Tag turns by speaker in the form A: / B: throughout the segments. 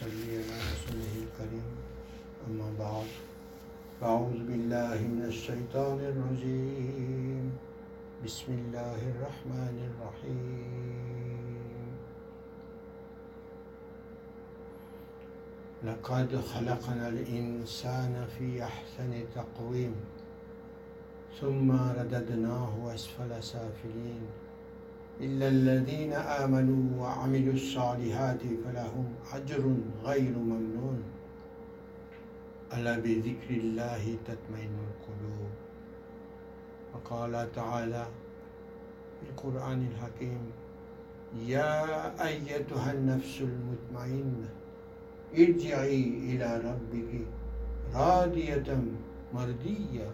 A: ونصلي على رسوله الكريم. أما بعد أعوذ بالله من الشيطان الرجيم. بسم الله الرحمن الرحيم. لقد خلقنا الإنسان في أحسن تقويم ثم رددناه أسفل سافلين. إلا الذين آمنوا وعملوا الصالحات فلهم أجر غير ممنون. ألا بذكر الله تطمئن القلوب. وقال تعالى في القرآن الحكيم يا أيتها النفس المطمئنة ارجعي إلى ربك راضية مرضية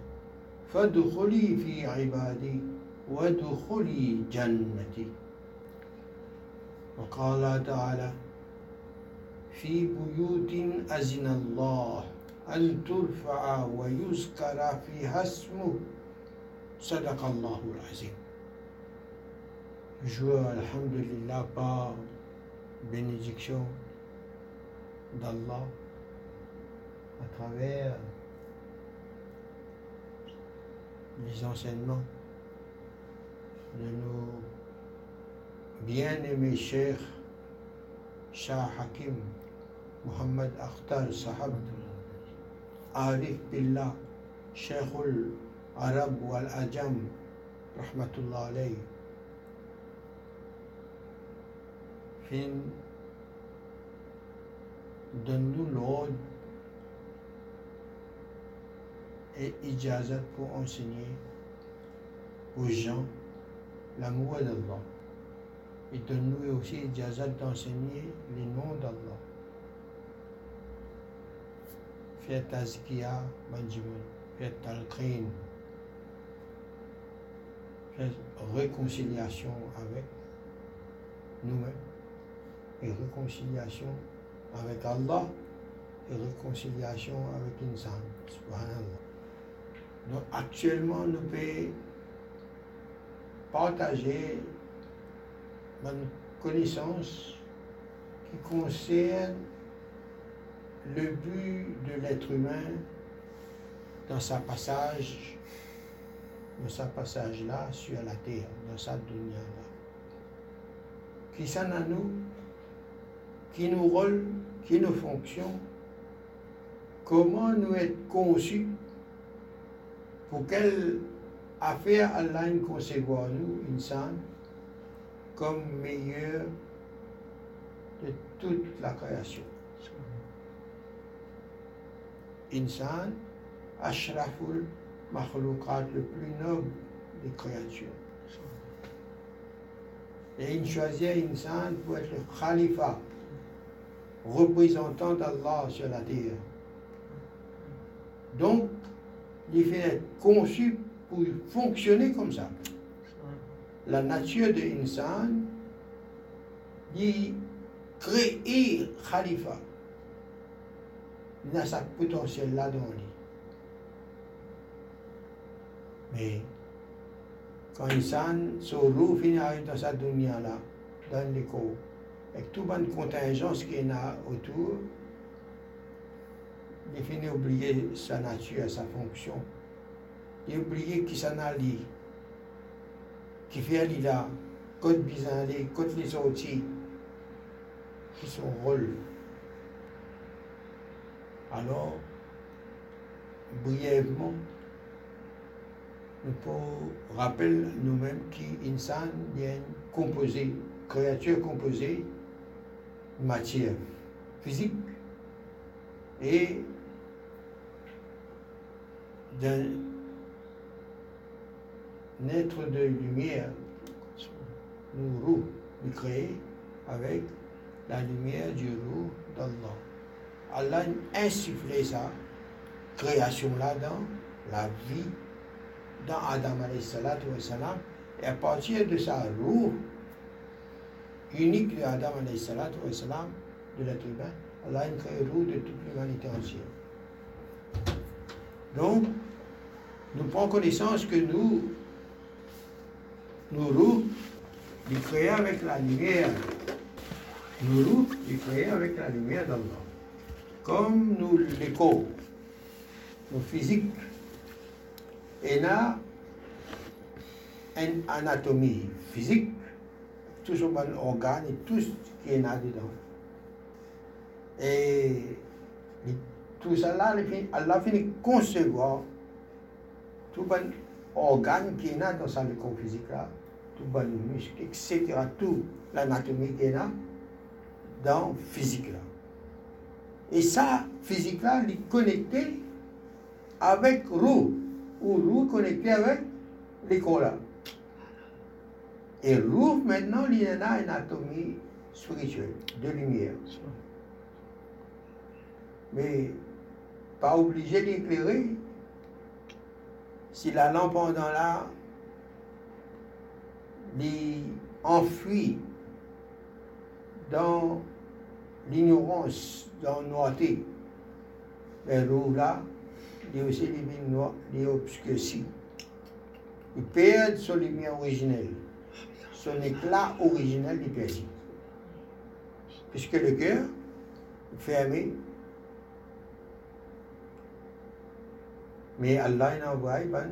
A: فادخلي في عبادي وادخلي جنتي. وقال تعالى في بيوت أذن الله أن ترفع ويذكر فيها اسمه. صدق الله العظيم. Je alhamdulillah par bénédiction d'Allah à travers les enseignements لأنه بيان الشيخ شاه حكيم محمد أختار صاحب عارف بالله شيخ العرب والأجم رحمة الله عليه. فين دندو لود et ijazat pour enseigner l'amour d'Allah. Et donne-nous aussi ijazat d'enseigner les noms d'Allah. Fais tazkiya manjimun, fais talqin, fais réconciliation avec nous-mêmes et réconciliation avec Allah et réconciliation avec l'insan. Subhanallah. Donc actuellement, nous pouvons partager une connaissance qui concerne le but de l'être humain dans sa passage, dans sa passage là sur la terre, dans sa dunya là. Qui s'en a nous, qui nous rôle, qui nous fonctionne, comment nous être conçus pour quelle affaire Allah nous concevoir nous, insan, comme meilleur de toute la création. Insan, Ashraful Makhloukat, le plus noble des créatures. Et il choisit Insan pour être le Khalifa, représentant d'Allah sur la terre. Donc, il fait conçu pour fonctionner comme ça. La nature de l'insan, il crée Khalifa. Il a sa potentiel là dans lui. Mais quand l'insan, son roue finit dans sa dunya là, dans l'écho, avec toute bonne contingence qu'il a autour, il finit oublier sa nature, sa fonction. Il oublié qui s'en a li, qui fait aller là, côté bizarre, les sorties, qui son rôle. Alors, brièvement, pouvons rappeler nous-mêmes qu'insan est composé, créature composée matière physique et d'un être de lumière, nous roux, nous créé avec la lumière du roux d'Allah. Allah a insufflé sa création-là dans la vie, dans Adam salam, et à partir de sa roue unique de Adam salam, de l'être humain, Allah a créé roue de toute l'humanité entière. Donc, nous prenons connaissance que nous, nous roues, nous créons avec la lumière Nous est créé avec la lumière d'Allah. Comme nous l'écho, nos physiques, et a une anatomie physique, tout ce organe et tout ce qui est là dedans. Et tout ça là, Allah finit concevoir tout bon organe qui est dans sa corps physique là, tout bon muscle, etc. Tout l'anatomie qui est là dans physique là. Et ça, physique là, est connecté avec roue, ou roue connecté avec l'école là. Et roue maintenant, il y a une anatomie spirituelle, de lumière. Mais pas obligé d'éclairer. Si la lampe en dans là, enfuit dans l'ignorance, dans la noirté, mais l'eau là, il aussi les les obscurcis. Il perd son lumière originelle, son éclat originel du perd. Puisque le cœur est fermé, Mais Allah envoie un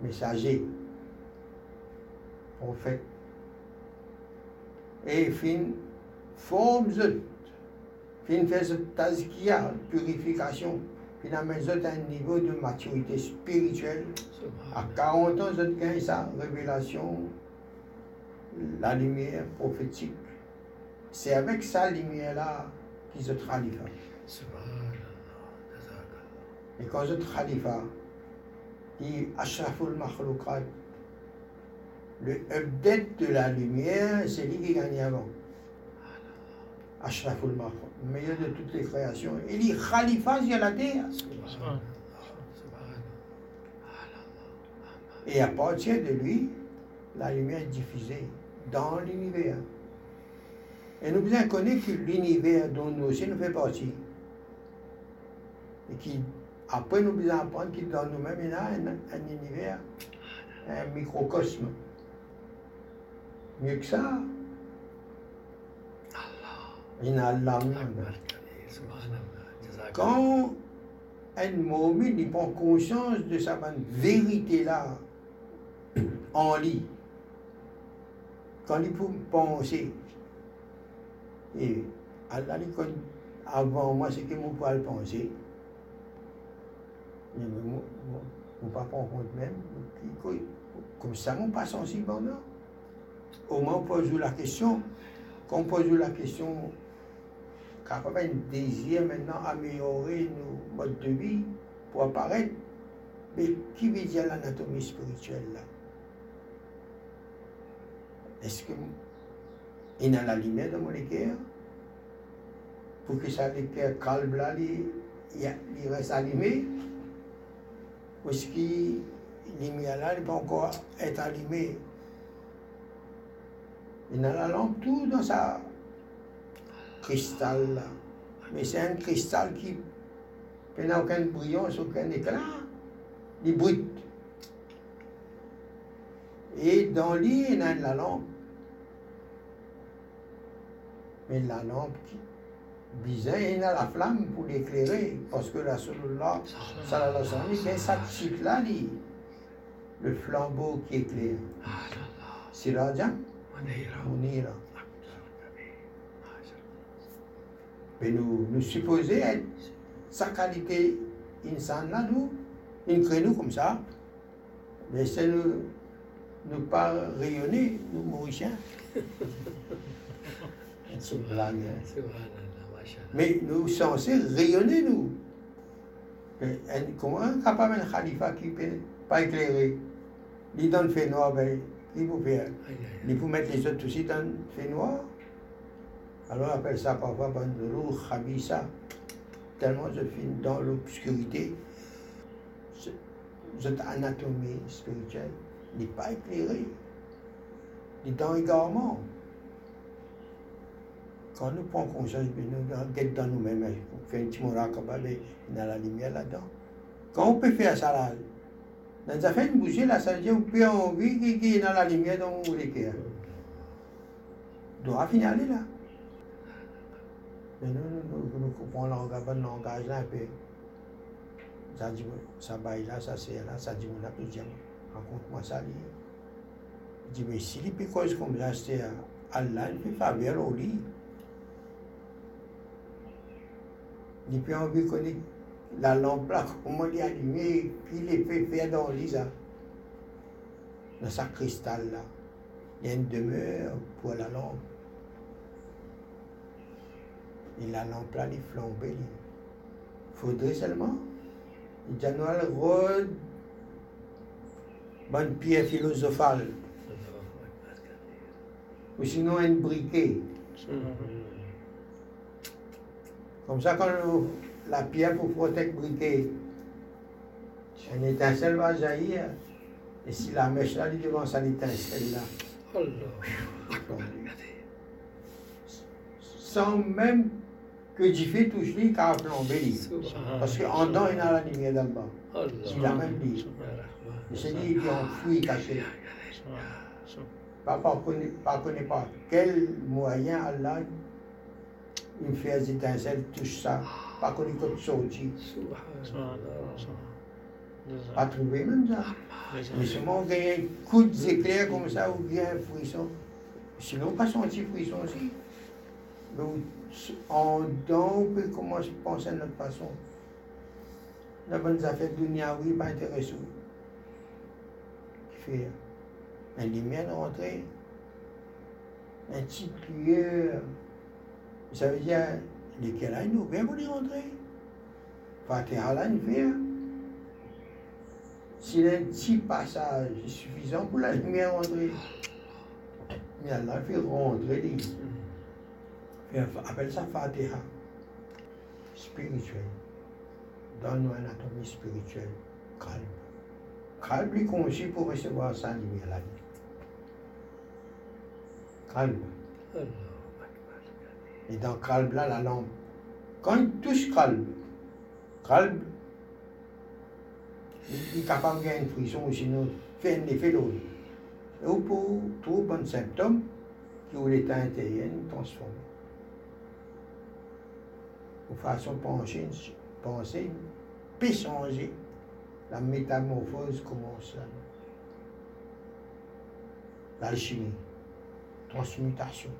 A: messager, prophète. Et fin forme zot, fin fait tazkia, purification, fin amène zot à un niveau de maturité spirituelle. À 40 ans, zot gagne sa révélation, la lumière prophétique. C'est avec sa lumière-là qu'ils se khalifa. Et quand je khalifa, dit Ashraful Makhloukat, le update de la lumière, c'est lui qui gagne avant. Ashraful Makhloukat, meilleur de toutes les créations. Il dit Khalifa sur la terre. Et à partir de lui, la lumière est diffusée dans l'univers. Et nous bien connaître que l'univers dont nous aussi nous fait partie, et qui après, nous devons apprendre qu'il dans nous-mêmes, il y a un, univers, un microcosme. Mieux que ça. Quand un moment il prend conscience de sa vérité-là en lui, quand il peut penser, et Allah, avant moi, c'est que mon poil penser mon papa en compte même, comme ça, on pas sensible non. Au moins, pose la question, quand on pose la question, car on a un désir maintenant améliorer nos modes de vie pour apparaître, mais qui veut dire l'anatomie spirituelle là? Est-ce qu'il y a la lumière dans mon équerre? Pour que ça l'équerre calme là, il reste allumé? Parce que lumière là, peut encore être allumé? Il a la lampe tout dans sa cristal là. Mais c'est un cristal qui n'a aucun brillance, aucun éclat. Il brute. Et dans lui, il y a la lampe. Mais la lampe qui, bizarre, il a la flamme pour l'éclairer, parce que la Rasulullah, sallallahu alayhi wa sallam, c'est là, le flambeau qui éclaire. Sirajan Munira. Mais nous, nous supposons être sa qualité insan là, nous, crée nous comme ça, mais c'est nous, nous pas rayonner, nous Mauriciens. Mais nous sommes censés rayonner, nous. comment un capable un khalifa qui peut pas éclairer Il donne fait noir, ben, il peut faire. Il peut mettre les autres aussi dans le fait noir. Alors on appelle ça parfois roue khabisa. Tellement je suis dans l'obscurité. Cette anatomie spirituelle n'est pas éclairée. Il est dans l'égarement. Quand nous prenons conscience, nous guettons dans nous-mêmes, on fait un petit muraqaba, il y a la lumière là-dedans. Quand on peut faire ça là, dans affaire de bouger ça veut dire qu'on peut envie qu'il y ait la lumière dans les cœurs. doit finir là. Mais nous, nous, nous, nous comprenons le langage là un peu. Ça dit, ça baille là, ça c'est là, ça dit, on a plus rencontre-moi ça. Il dit, mais si les picots comme ça, c'est Allah, il fait faveur au lit. Et puis on veut connaître la lampe là, comment allumé, puis il est fait faire dans ça. Dans sa cristal là. Il y a une demeure pour la lampe. Et la lampe là, elle est flambée. Il faudrait seulement. Le rôle, bonne pierre philosophale. Ou sinon, un briquet. Comme ça, quand la pierre pour protéger briquet, une étincelle va jaillir. Et si la mèche là, il devant ça, l'étincelle là. Sans même que Jiffy touche lui, car flambé Parce qu'en dedans, il y a la lumière d'en bas. Il a même dit. Il s'est dit, il enfoui, caché. Papa ne connaît pas quel moyen Allah il fait des étincelles, touche ça? Pas connu comme sorti. Pas trouvé même ça. Mais seulement on gagne un coup d'éclair comme ça ou bien un frisson. Sinon, pas senti frisson aussi. Donc, en dedans, on peut commencer à penser à notre façon. La bonne affaire de dunia, oui, pas intéressant. Qui fait la lumière rentrée, un petit lueur. Ça veut dire, lesquels là, nous, bien pour rentrer. Fatiha là, il fait. S'il un petit passage suffisant pour la lumière rentrer, mais Allah fait rentrer. Appelle ça Fatiha. Spirituel. Donne-nous une anatomie spirituelle. Calme. Calme est conçu pour recevoir sa lumière la vie. Calme. Et dans calme là, la lampe. Quand il touche calme, calme, il est capable de gagner une frisson ou sinon fait un effet l'autre. Et pour tout bon symptôme, qui ou l'état intérieur transforme ou façon penser, penser, puis. La métamorphose commence. L'alchimie, transmutation,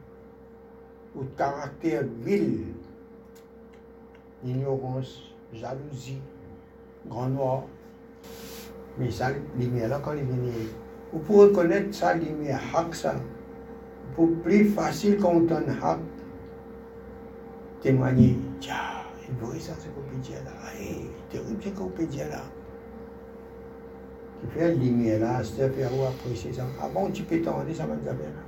A: ou caractère vil, ignorance, jalousie, grand noir. Mais ça, lumière là, quand il vient, vous pouvez reconnaître ça, lumière, hack ça. Pour plus facile quand on donne hack, témoigner. Tiens, il voit ça, c'est qu'on peut dire là. Hey, terrible, c'est qu'on là. Fait la lumière là, c'est faire apprécier ça. Ah bon, tu peux t'en ça va nous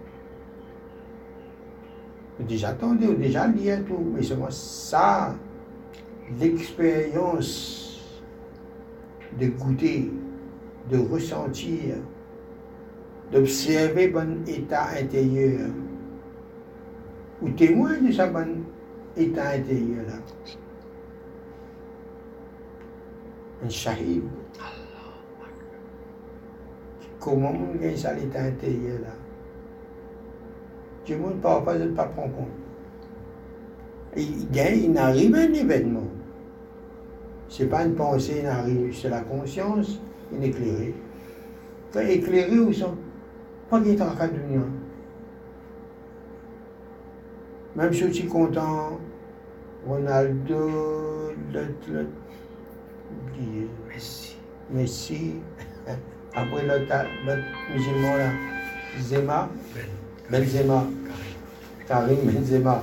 A: Déjà entendu, déjà lié tout, mais seulement ça, l'expérience de goûter, de ressentir, d'observer bon état intérieur, ou témoin de sa bonne état intérieur là. Un shahid. Comment on gagne ça l'état intérieur là? Tout le monde parfois ne pas compte. Il, il arrive un événement. Ce n'est pas une pensée, c'est la conscience, il est éclairé. Quand éclairé, où sont? Pas qu'il est en cas de Même si je suis content, Ronaldo, l'autre, Messi. Messi. Après l'autre musulman là, Zema. Ben. Benzema. Karim Benzema.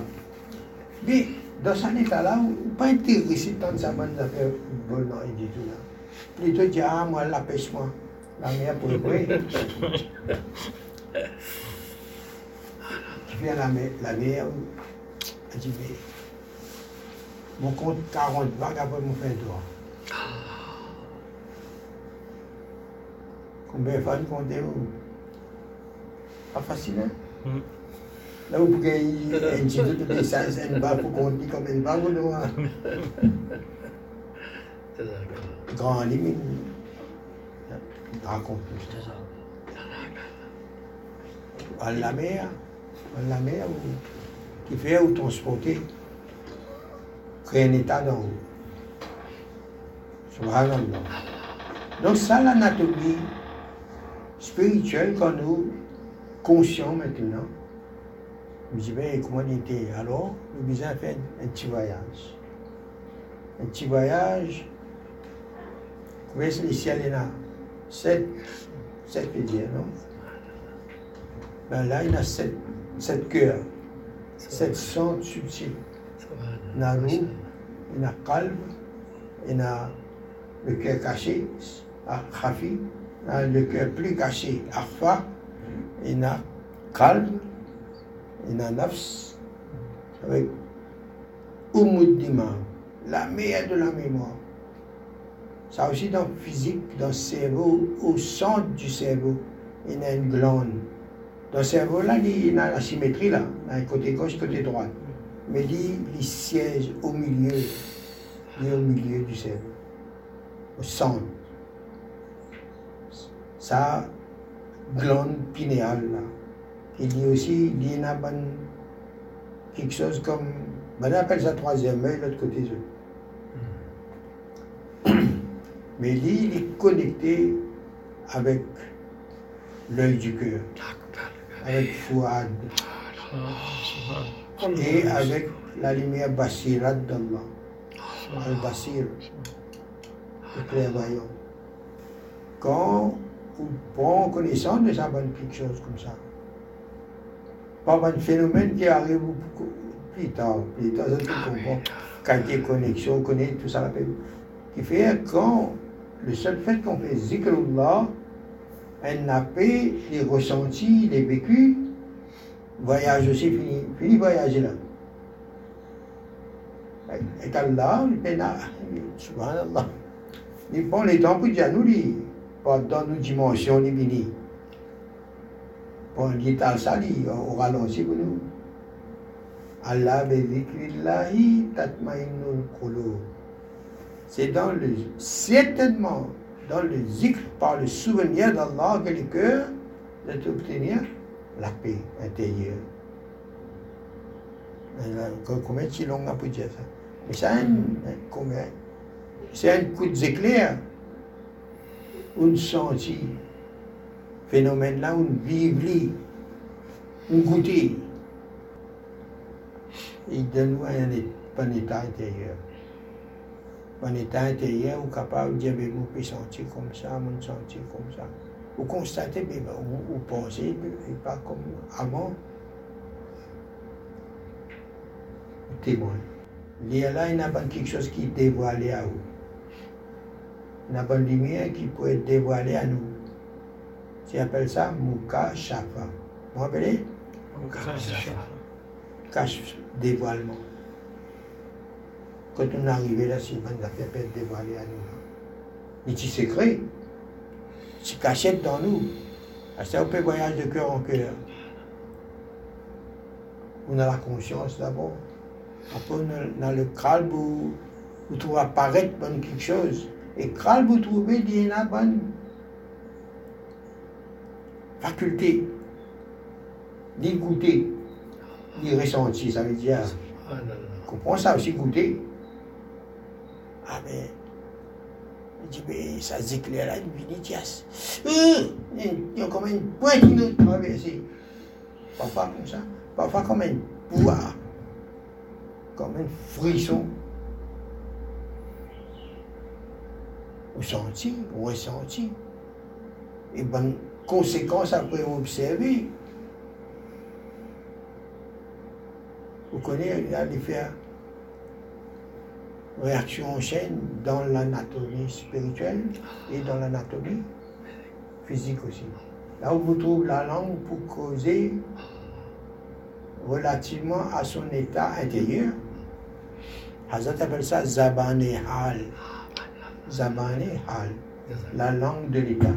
A: Mais dans cet état-là, on pas intéressé tant de sa bonne affaire football, non, il dit tout là. Plutôt dit, ah, moi, la pêche, moi. La mer pour le Tu viens la mer, la mer, elle dit, mais mon compte 40 vagues après mon fin droit. Combien de fois vous comptez Pas facile, hein? Là, vous pouvez un petit peu de barre pour compter combien de barres vous. Grand limite. Raconte. À la mer, à la mer, qui fait ou transporter. crée un état d'en haut. Subhanallah. Donc ça, l'anatomie spirituelle quand nous conscients maintenant, comment on était Alors, nous besoin faire un petit voyage. Un petit voyage, vous voyez, le ciel est là. Sept, sept dire, non? Ben Là, il y a sept, sept cœurs, sept sons subtils. Il y a roue, il y a calme, il y a le cœur caché, Khafi, le cœur plus caché, Arfa, il y a calme, il y a nafs, avec Umuddima, la meilleure de la mémoire. Ça aussi dans le physique, dans le cerveau, au centre du cerveau, il y a une glande. Dans le cerveau, là, il y a la symétrie, là, côté gauche, côté droit. Mais il, siège au milieu, au milieu du cerveau, au centre. Ça, glande pinéale, là. Il dit aussi, il y a quelque chose comme, ben, on appelle ça troisième œil, l'autre côté. Mais lui, il est connecté avec l'œil du cœur, avec Fouad, et avec la lumière Basirat d'Allah, Al-Basir, le clairvoyant. Quand on prend connaissance de ça, quelque chose comme ça, pas un phénomène qui arrive beaucoup plus tard, plus tard, ça tout comprend, qualité connexion, on connaît tout ça, la qui fait quand le seul fait qu'on fait zikrullah, un appel, les ressentis, les vécus, voyage aussi fini, fini voyager là. Et Allah, il fait subhanallah. Il prend les temps pour dire nous, dimensions, ni bini. Pour l'état ça, au ralenti pour nous. Allah bi zikrillahi tatma'innul qulub c'est dans le, certainement dans le zikr, par le souvenir d'Allah que le cœur de obtenir la paix intérieure. Comment tu l'as pu dire ça? Mais c'est un, un coup d'éclair, une senti, phénomène là, une vivli, une goûter. Il donne un, un état intérieur en état intérieur, ou capable de dire, mais vous pouvez sentir comme ça, vous sentir comme ça. Vous constatez, mais vous, vous pensez, et pas comme avant. Témoin. Il y a là, il n'y a pas quelque chose qui est dévoilé à vous. Il n'y a pas de lumière qui peut être dévoilée à nous. Tu appelles ça Mouka Shafa. Vous vous rappelez? Mouka Shafa. Cache dévoilement. Quand on est arrivé là, c'est une affaire peut dévoilée à nous. Mais tu secret, tu cachette dans nous. C'est un peu voyage de cœur en cœur. On a la conscience d'abord. Après, on a, le crâne où vous trouvez apparaître bonne quelque chose. Et crâne vous trouvez il y a bonne faculté, goûter, ni ressentir. Ça veut dire, comprends ça aussi, goûter. Ah ben, il dit, mais ça s'éclaire là, il dit, tiens, il y a comme une pointe qui nous traverse. Parfois comme ça, parfois comme un poids, comme un frisson. Au senti, au ressenti. Et bonne conséquence après observer. Vous connaissez, des faire réaction en chaîne dans l'anatomie spirituelle et dans l'anatomie physique aussi. Là où vous trouvez la langue pour causer relativement à son état intérieur, Hazrat appelle ça Zabane Zabane Hal, la langue de l'état.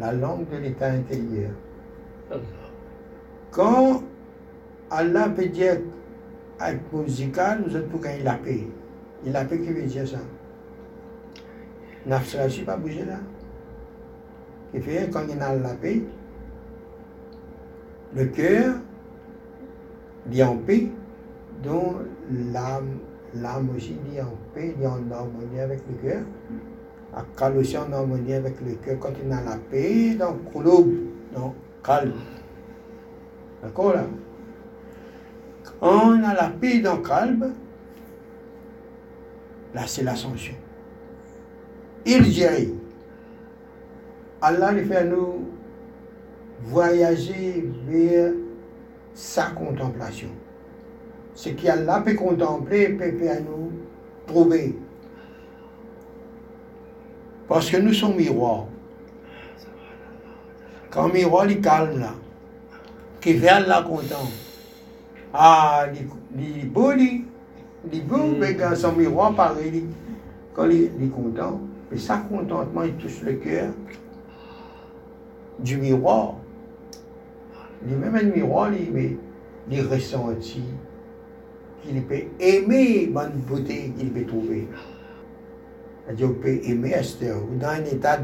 A: La langue de l'état intérieur. Quand Allah peut dire avec musical, nous autres pour gagner la paix. Et la paix qui veut dire ça? Nafs ne pas bouger là. Qui fait quand il a la paix, le cœur dit en paix, dont l'âme, l'âme aussi dit en paix, dit en harmonie avec le cœur. À aussi en harmonie avec le cœur. Quand il a la paix, donc donc calme. D'accord là? Quand on a la paix dans le calme, là c'est l'ascension. Il dirait, Allah lui fait nous voyager vers sa contemplation. Ce qu'Allah peut contempler peut faire nous trouver. Parce que nous sommes miroirs. Quand le miroir il calme là, qui fait Allah content. Ah, il est beau, il est beau, mais quand son miroir pareil, quand il est content, mais ça contentement, il touche le cœur du miroir. Il même un miroir, il, mais, il ressentit qu'il peut aimer bonne beauté qu'il peut trouver. C'est-à-dire qu'il peut aimer Esther, ou dans un état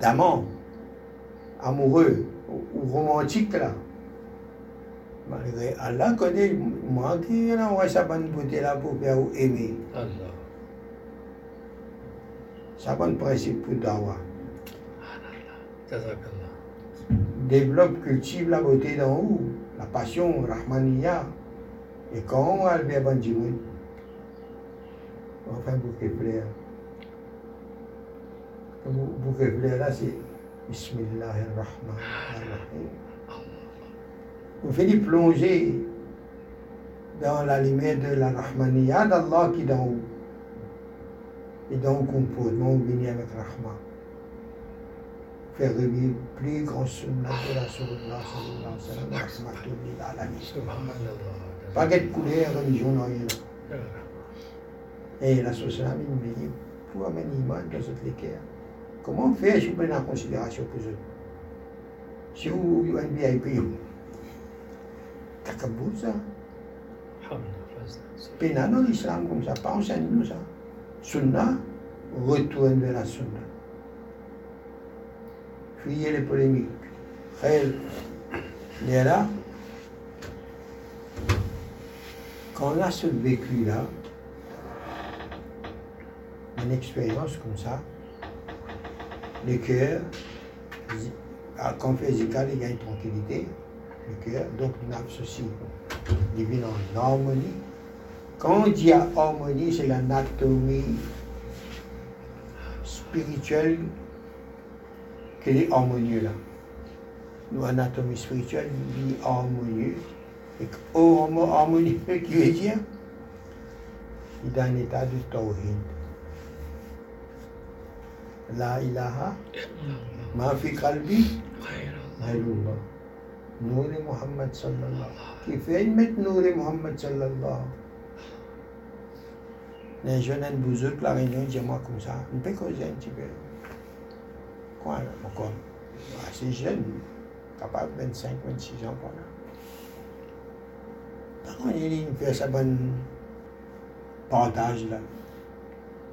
A: d'amant, amoureux, ou, romantique là. Malgré Allah connaît, moi qui envoie sa bonne beauté là pour faire aimer. Allah. C'est un bon principe pour Dawa. Développe, cultive la beauté d'en haut, la passion, Rahmaniya. Et quand on va le bien bon enfin, bouquet fleurs. Le bouquet fleurs là, c'est Bismillahirrahmanirrahim. On fait plonger dans la lumière de la Rahmaniya d'Allah qui est d'en haut et donc on peut on bénit avec Rahma. Faire revivre plus grand de la sallallahu alayhi wa sallam. Pas de couleur, religion, non, rien. Et la société nous dit, pour amener l'imam dans cette équerre, comment faire si vous prenez en considération pour eux? Si vous avez un VIP, ça? Dans l'islam comme ça, pas enseigne nous ça. Sunna, retourne vers la Sunna. Fuyez les polémiques. Est là. On a ce vécu-là, une expérience comme ça, le cœur, quand on fait il y a une tranquillité, le cœur, donc nafs aussi, divine en harmonie, quand on dit harmonie, c'est l'anatomie spirituelle qui est harmonieuse là. Nous, anatomie spirituelle, dit harmonieux. Et harmonie, dire Il est un état de tawhid. La ilaha ma fi qalbi ghayrullah. Nour Muhammad sallallahu. Qui fait mettre Nour Muhammad sallallahu les jeunes en la réunion, dis moi comme ça, peut un petit peu. Quoi, encore? Assez jeune, capable de 25, 26 ans, quoi. Par contre, il fait sa bonne partage là.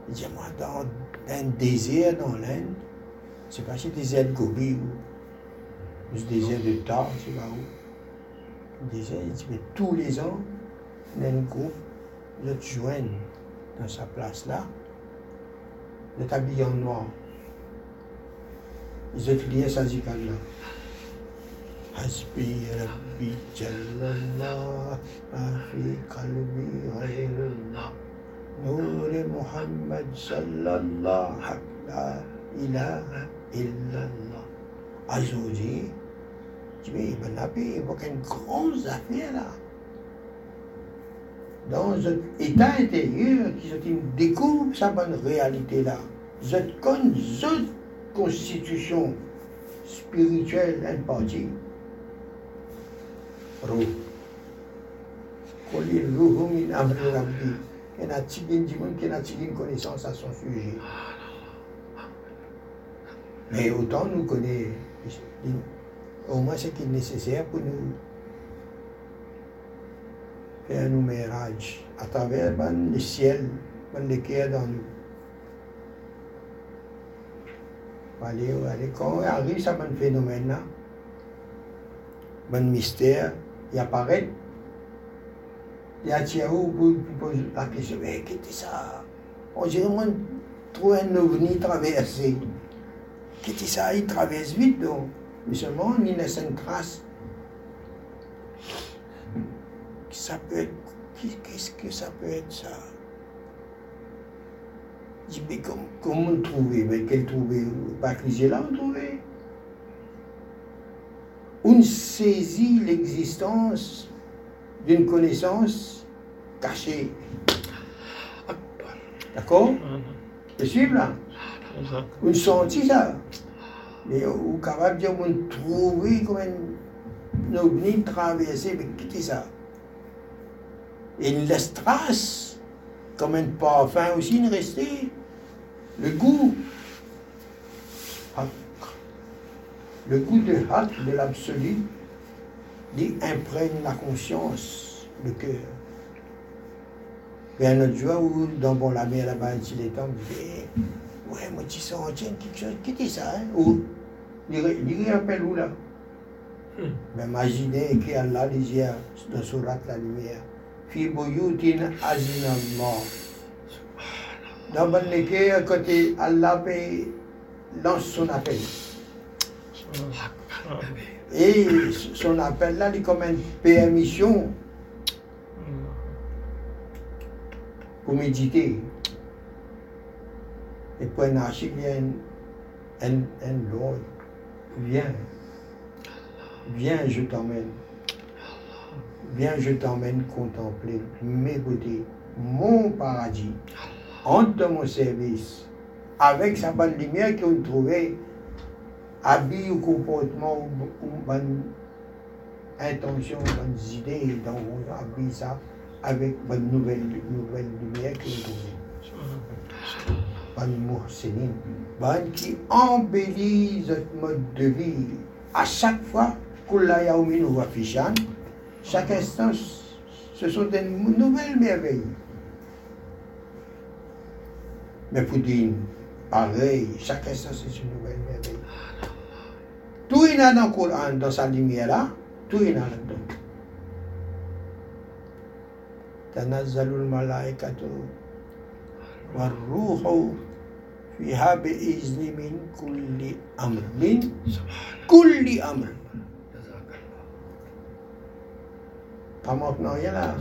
A: Il dit, moi, dans un désert dans l'Inde, c'est pas si désert de Gobi ou le désert de Tar, c'est pas où. Le il dit, mais tous les ans, un groupe, de joignent dans sa place là, il est habillé en noir. Ils étudiaient sa zikal là. Hasbi Rabbi Jallallah, Afi Qalbi Ghayrullah, Nour Muhammad Sallallahu La ilaha illallah. Azoudi, tu dis, Ibn Nabi évoque une grosse affaire là dans un état intérieur qui découvre sa bonne réalité-là. Cette constitution spirituelle impartie. Ruh. Kolir ruhu min amri rabbi. Y a qui a une connaissance à son sujet. Mais autant nous connaît, au moins ce qui est nécessaire pour nous faire un numérage à travers ben, le ciel, ben, le cœur dans nous. Allez, allez, quand on arrive à un phénomène-là, mystère, il apparaît, Et à Thiaou, vous posez la question, mais qu'est-ce que ça On dirait moi, trouve un ovni traversé. Qu'est-ce que ça Il traverse vite, donc. Mais seulement, il laisse une trace. Ça peut être. Qu'est-ce que ça peut être, ça Je dis, mais comment, trouver Mais quel trouver Pas que j'ai là, trouver On saisit l'existence d'une connaissance cachée. D'accord? Tu suivre là? On sentit ça? Mais on est capable de trouver comme un ovni traversé, mais que ça? Et laisse trace, comme un parfum aussi, il restait. Le goût. Le goût de hâte de l'absolu, imprègne la conscience, le cœur. Mais un autre jour, où dans bon, la mer là-bas, il est temps, dis, ouais, moi, tu sens, tiens, quelque chose, qu'est-ce que ça, hein? Ou, il rappelle où là? Mais imaginez qu'Allah disait dans Surat la lumière, Fi boyutin azinallah. Dans le à côté, Allah lance son appel. Et son appel là, il est comme une permission pour méditer. Et pour un archive, il y a un, un, Lord. Viens. Viens, je t'emmène. Viens, je t'emmène contempler mes beautés, mon paradis, entre mon service, avec sa bonne lumière qu'on trouvait, habille ou comportement ou, bonne intention, bonnes idées, donc on habille ça avec bonne nouvelle, nouvelle lumière qu'on trouvait. Bonne Mohsénine, bonne qui embellit notre mode de vie. À chaque fois, chaque instant, ce sont des nouvelles merveilles. Mais pour dire pareil, chaque instant, c'est une nouvelle. تو اینا قرآن دو سالی میرا تو اینا دو. تنزل الملائكة والروح فيها بإذن من كل أمر من كل أمر. فما في نهاية.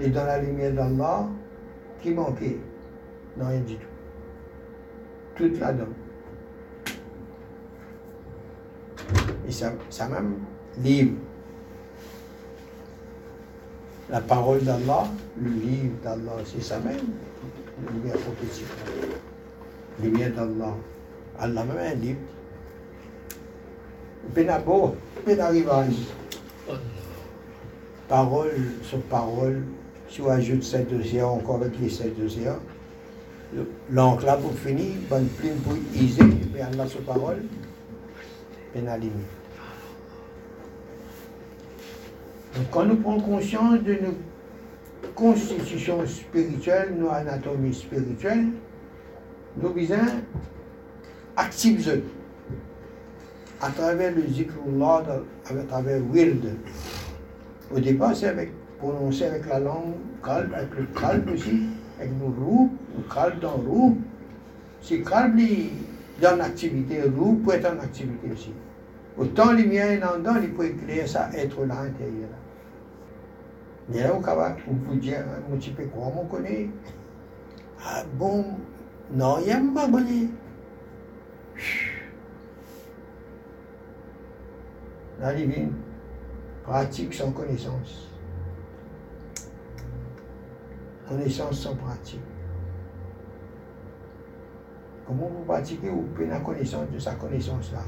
A: إذا لم يد الله كما في نهاية. جدو تتلدم Et ça même livre. La parole d'Allah, le livre d'Allah, c'est ça même. Lumière prophétique. Lumière d'Allah. Allah même un livre. Penabo, penarivage. Parole sur parole, si on ajoute cet océan encore avec les sept océans, l'encre là pour finir, bonne plume pour iser, mais Allah sur parole, pénalisé. Donc quand nous prenons conscience de nos constitutions spirituelles, nos anatomies spirituelles, nous visons activer à travers le zikrullah, à travers Wird. Au départ, c'est avec, prononcé avec la langue calme, avec le calme aussi, avec nos roues, le calme dans roue. Si calme dans l'activité, roue peut être en activité aussi. Autant les miens en dedans, il peut créer ça être là intérieur. Mais là, on peut dire un petit peu quoi on connaît. Ah bon, non, il n'y a pas bon. La divine pratique sans connaissance. Connaissance sans pratique. Comment vous pratiquez, prenez la connaissance de sa connaissance-là.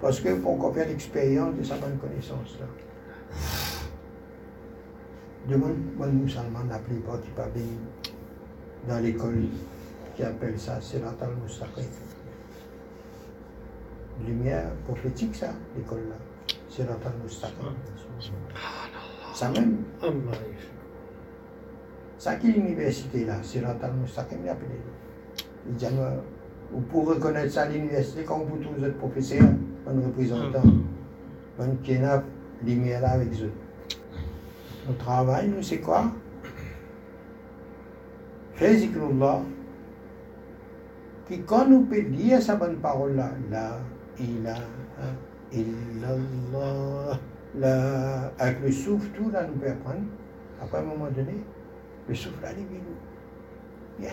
A: Parce que pour qu'on faire l'expérience de sa bonne connaissance-là. Demande moi musulman la plupart qui pas bien dans l'école qui appelle ça Sirat al-Mustaqim. Lumière prophétique ça, l'école là. Sirat al-Mustaqim. Ça même. Ça qui est l'université là, Sirat al-Mustaqim, il appelé. Il dit, vous pouvez reconnaître ça à l'université quand vous tous les autres professeurs, un représentant, un qui a lumière là avec eux. Notre travail, nous, c'est quoi? Fais zikrullah. Qui, quand nous peut dire sa bonne parole-là, la ilaha illallah, la, avec le souffle, tout là, nous peut apprendre. Après, un moment donné, le souffle arrive, nous.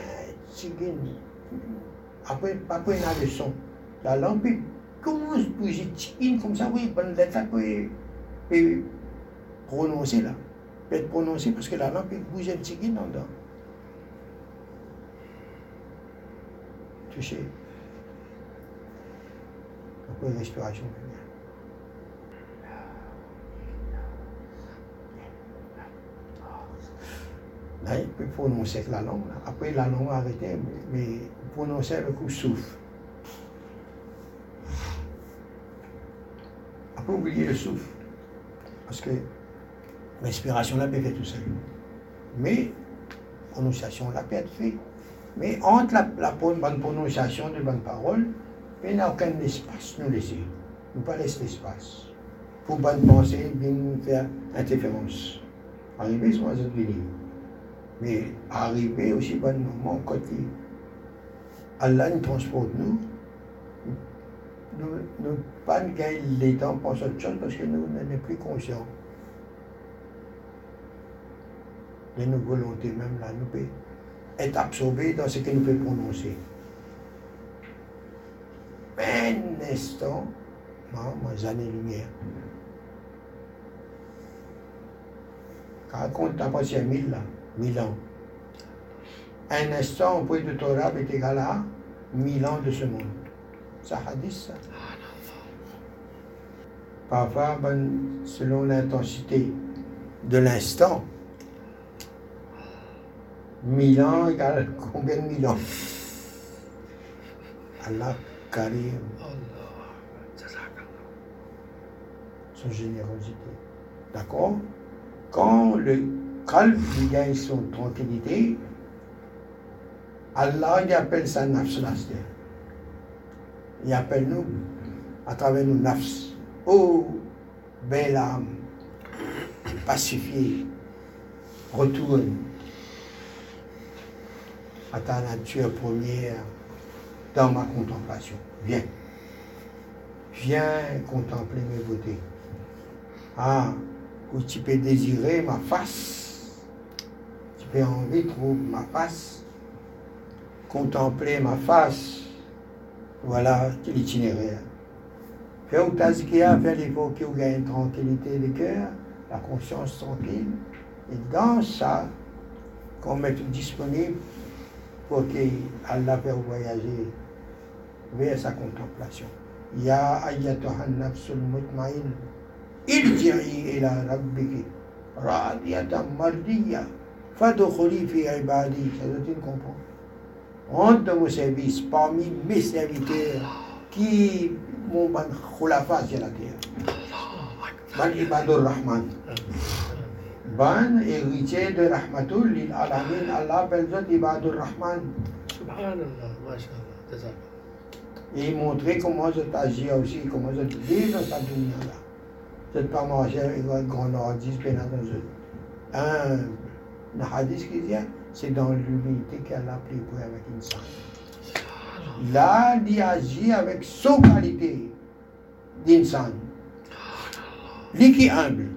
A: Après, après, il y a le son. La lampe commence bouger, tigin, comme ça, oui, bonne lettre, peut, prononcer là. Peut être prononcé parce que la lampe bouge un tigin en dedans. Touché. Après, respiration. Là, il peut prononcer avec la langue. Là. Après, la langue a arrêté, mais, mais prononcer avec le souffle. Après, oublier le souffle. Parce que respiration là peut faire tout seul. Mais prononciation peut être fait. Mais entre la, la bonne prononciation de bonne parole, il n'y a aucun espace nous laisser. Nous pas laisser l'espace. Pour bonne pensée, bien faire interférence. Arriver sur la zone mais arriver aussi bon moment côté Allah nous transporte nous. Nous ne pas gagner les temps pour cette chose parce que nous n'en sommes plus conscients de nos volontés même là nous pouvons être absorbés dans ce que nous pouvons prononcer. Un instant. Mes années-lumière quand on compte à mille là mille ans. Un instant au de Torah est égal à mille ans de ce monde. Ça hadith, ça. Parfois, ben, selon l'intensité de l'instant, mille ans égale combien de mille ans? Allah Karim. Son générosité. D'accord? Quand le calme, gagne son tranquillité. Allah, il appelle ça nafs Il appelle nous, à travers nos nafs, oh, belle âme, pacifiée, retourne à ta nature première dans ma contemplation. Viens. Viens contempler mes beautés. Ah, où tu peux désirer ma face j'ai envie de trouver ma face, contempler ma face. Voilà l'itinéraire. Faire au tazkia, faire il y a une tranquillité de cœur, la conscience tranquille. Et dans ça, qu'on met tout disponible pour qu'Allah fasse voyager vers sa contemplation. Ya ayyatuha nafsul mutmain, irji'i ila rabbiki, radiyatan mardiyya. Fadokholi fi ibadi, ça doit-il comprendre Rentre dans mon service parmi mes serviteurs qui m'ont ban khulafa sur la terre. Ban ibadur rahman. Ban de rahmatul Allah ibadur rahman. Et montrer comment je t'agis aussi, comment je te vis dans cette dunya-là. Je pas manger avec un grand hadith qui dit, c'est dans l'humilité qu'elle a pris pour avec Insan. Là, il agit avec son qualité d'insan. Lui qui est humble.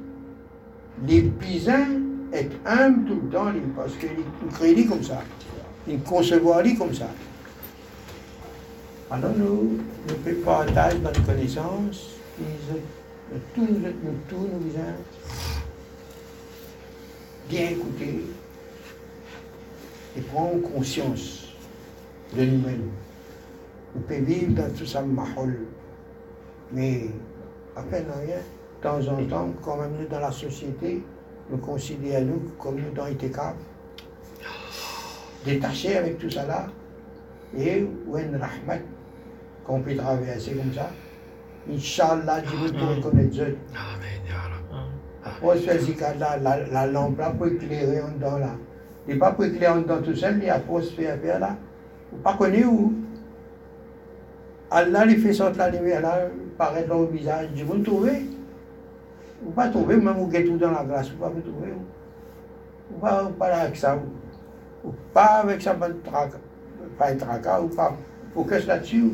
A: L'épisin est humble tout le temps parce qu'il crée comme ça. Il concevoir lui comme ça. Alors nous, nous partageons notre connaissance, nous tous, nous tous, nous bien écouter et prendre conscience de nous-mêmes. On peut vivre dans tout ça, mahol, mais à peine rien, de temps en temps, quand même nous dans la société, nous considérons nous comme nous dans Itekab, détachés avec tout ça là, et ou un rahmat qu'on peut traverser comme ça. Inch'Allah, Dieu peut reconnaître Dieu.
B: Amen,
A: on se fait la, la, la lampe là pour éclairer en dedans là. Il n'est pas pour éclairer en dedans tout seul, il y a pour se faire faire là. Vous pas connu où Allah lui fait sortir la lumière là, paraît dans le visage. Je vous le trouvez Vous ne pas trouver, même vous êtes tout dans la glace, vous ne pas trouver. Vous ne pas parler avec ça. Ou pas avec ça, pas un tracas, ou pas focus là-dessus.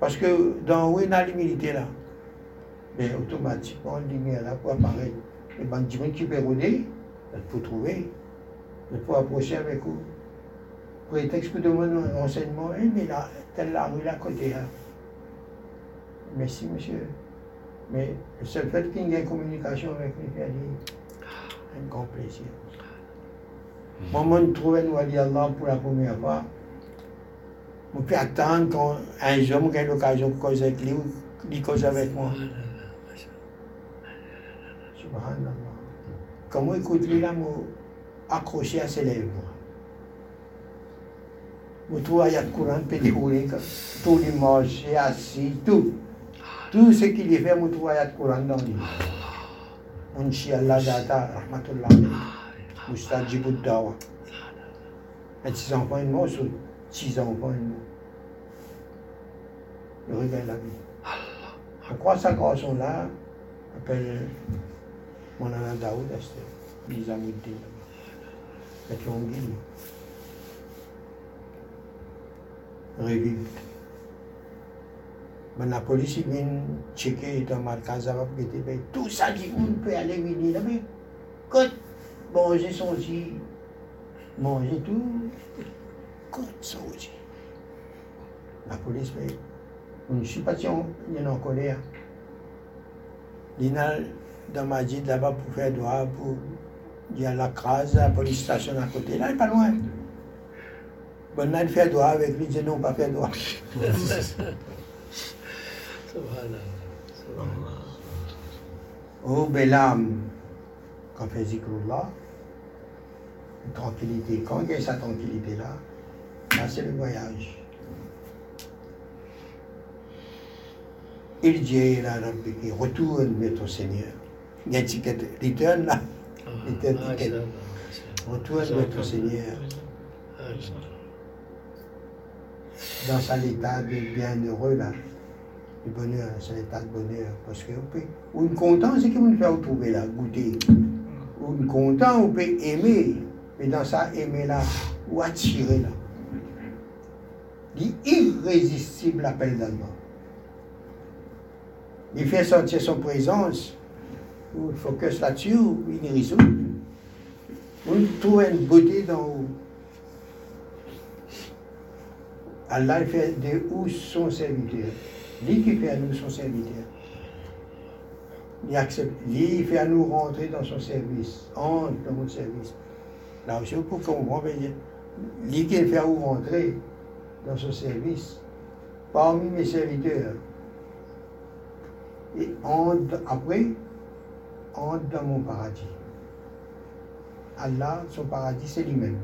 A: Parce que dans où est la limite là, mais automatiquement, la lumière là pour apparaître. Et ben, du qui peut rouler, il faut trouver, il faut approcher avec vous. Prétexte que demande un renseignement, eh, mais là, telle la rue là à côté. Merci, monsieur. Mais le seul fait qu'il y ait une communication avec lui, c'est un grand plaisir. Moi, je trouve nous Allah pour la première fois. Je peux attendre quand un jour j'ai l'occasion de causer avec lui, il cause avec moi. Subhanallah. Comment écoute lui là, accroché à ses lèvres. Coran peut dérouler, tout assis, tout. Tout ce qu'il y fait, je trouve ayat Coran dans lui. Allah Data, Rahmatullah. Et six enfants moi, six enfants moi. Le réveil la vie. Crois que ça garçon-là, appelle Bizamuddin. Et qui ont dit, revivre. Mais la police vient checker dans ma casa, tout ça dit, on peut aller venir mais quand manger son aussi, manger tout, quand ça aussi. La police, mais je ne sais pas si on est en colère. Dans ma dit là-bas pour faire droit, pour dire la crase, la police station à côté, là, il n'est pas loin. Bon, là, il fait droit avec lui, il dit non, pas faire droit. Oh, belle âme, quand fait Zikrullah, tranquillité. Quand il y a sa tranquillité-là, là, c'est le voyage. Il dit là, retourne vers ton Seigneur. Il y a un ticket, return là. Return ticket. Retourne ton Seigneur. Dans cet état de bienheureux là le bonheur, c'est l'état de bonheur. Parce que on peut, ou une content, c'est que vous fait trouver là, goûter. Ou une content, on peut aimer, mais dans ça, aimer là, ou attirer là. L'irrésistible appel d'Allah. Il fait sentir son présence, ou il focus là-dessus, ou il résout. On trouve une beauté dans Allah il fait de où son serviteur. Lui qui fait à nous son serviteur. Il accepte. Lui fait à nous rentrer dans son service. Entre dans mon service. Là aussi, pour comprendre, lui qui fait à nous rentrer dans son service. Parmi mes serviteurs. Et entre, après, entre dans mon paradis. Allah, son paradis, c'est lui-même.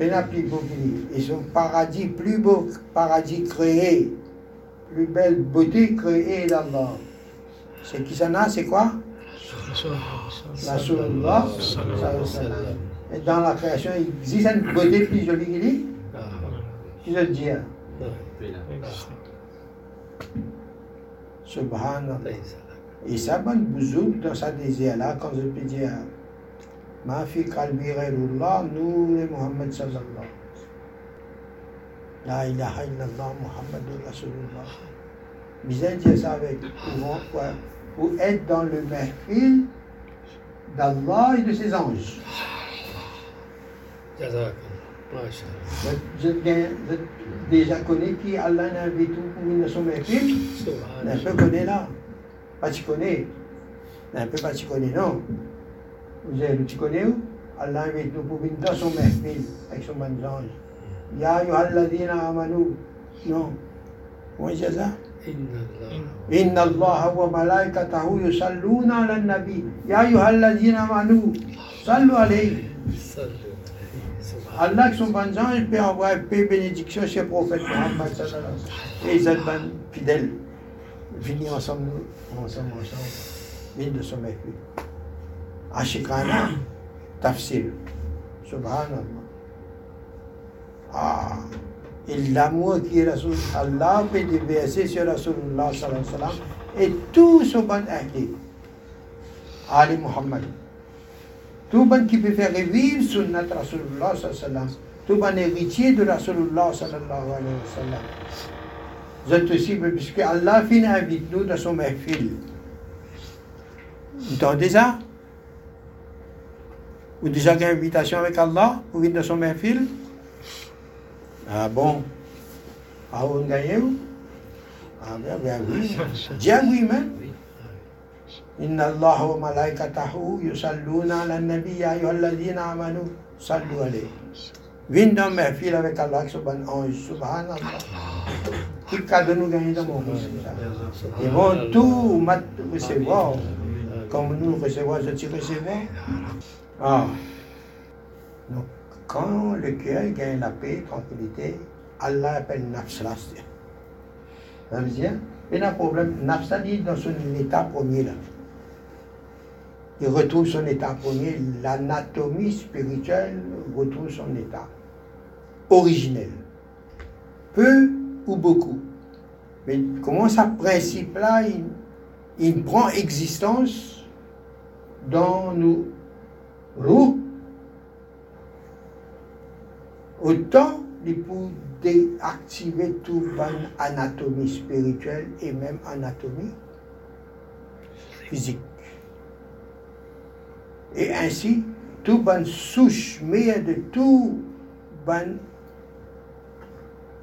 A: Et son paradis, plus beau paradis créé plus belle beauté créée d'Allah. C'est qui ça n'a, c'est quoi? La Surah. Et dans la création, il existe une beauté plus jolie qu'il dit Qui le dit Subhanallah. Et ça, bonne bouzouk dans sa désir-là, quand je peux dire Ma fi kalbi ghairullah, nous, Muhammad sallallahu la ilaha illallah ça avec courant, quoi, pour être dans le mercredi d'Allah et de ses anges. Je, je, je déjà connais qui Allah n'a tout pour une son mercredi. Un peu connaît là Pas tu connais. Un peu pas tu connais, non. Vous avez, tu connais où Allah a vu tout pour une dans son mercredi avec son ange. يا أيها الذين آمنوا نو وجزاء إن الله وملائكته يصلون على النبي يا أيها الذين آمنوا صلوا عليه Allah, son bon ange, peut envoyer paix, bénédiction chez le prophète Mohammed sallallahu alayhi wa sallam. Et ils êtes fidèles. Venez ensemble, ensemble, ensemble. Son mec. Ashikana, tafsir. Subhanallah. Ah, et l'amour qui est Rasul, Allah peut déverser sur Rasulullah sallallahu alayhi wa sallam Et tout ce bon ahli, Ali Muhammad, tout bon qui peut faire revivre sunnat Rasulullah sallallahu tout bon héritier de Rasulullah sallallahu alayhi wa sallam. Vous êtes aussi, puisque Allah finit invite nous dans son mahfil. Vous entendez ça? Vous déjà une invitation avec Allah pour venir dans son mahfil? Ah bon? Ah, vous gagnez Ah bien, bien oui. Dieu oui même. إن الله وملائكته يصلون على النبي يا أيها الذين آمنوا صلوا عليه. Viens dans ma fille avec Allah, subhanallah. Mon fils, Ils vont tout recevoir, comme nous recevons, je dis recevoir. Ah. Donc, quand le cœur gagne la paix, tranquillité, Allah appelle nafsla. Ça veut dire, il y a un problème. Nafsla dit dans son état premier là. Il retrouve son état premier, l'anatomie spirituelle retrouve son état originel. Peu ou beaucoup. Mais comment ce principe-là, il, prend existence dans nos roues, autant il peut déactiver toute anatomie spirituelle et même anatomie physique. Et ainsi, tout bonne souche, mais de tout bonne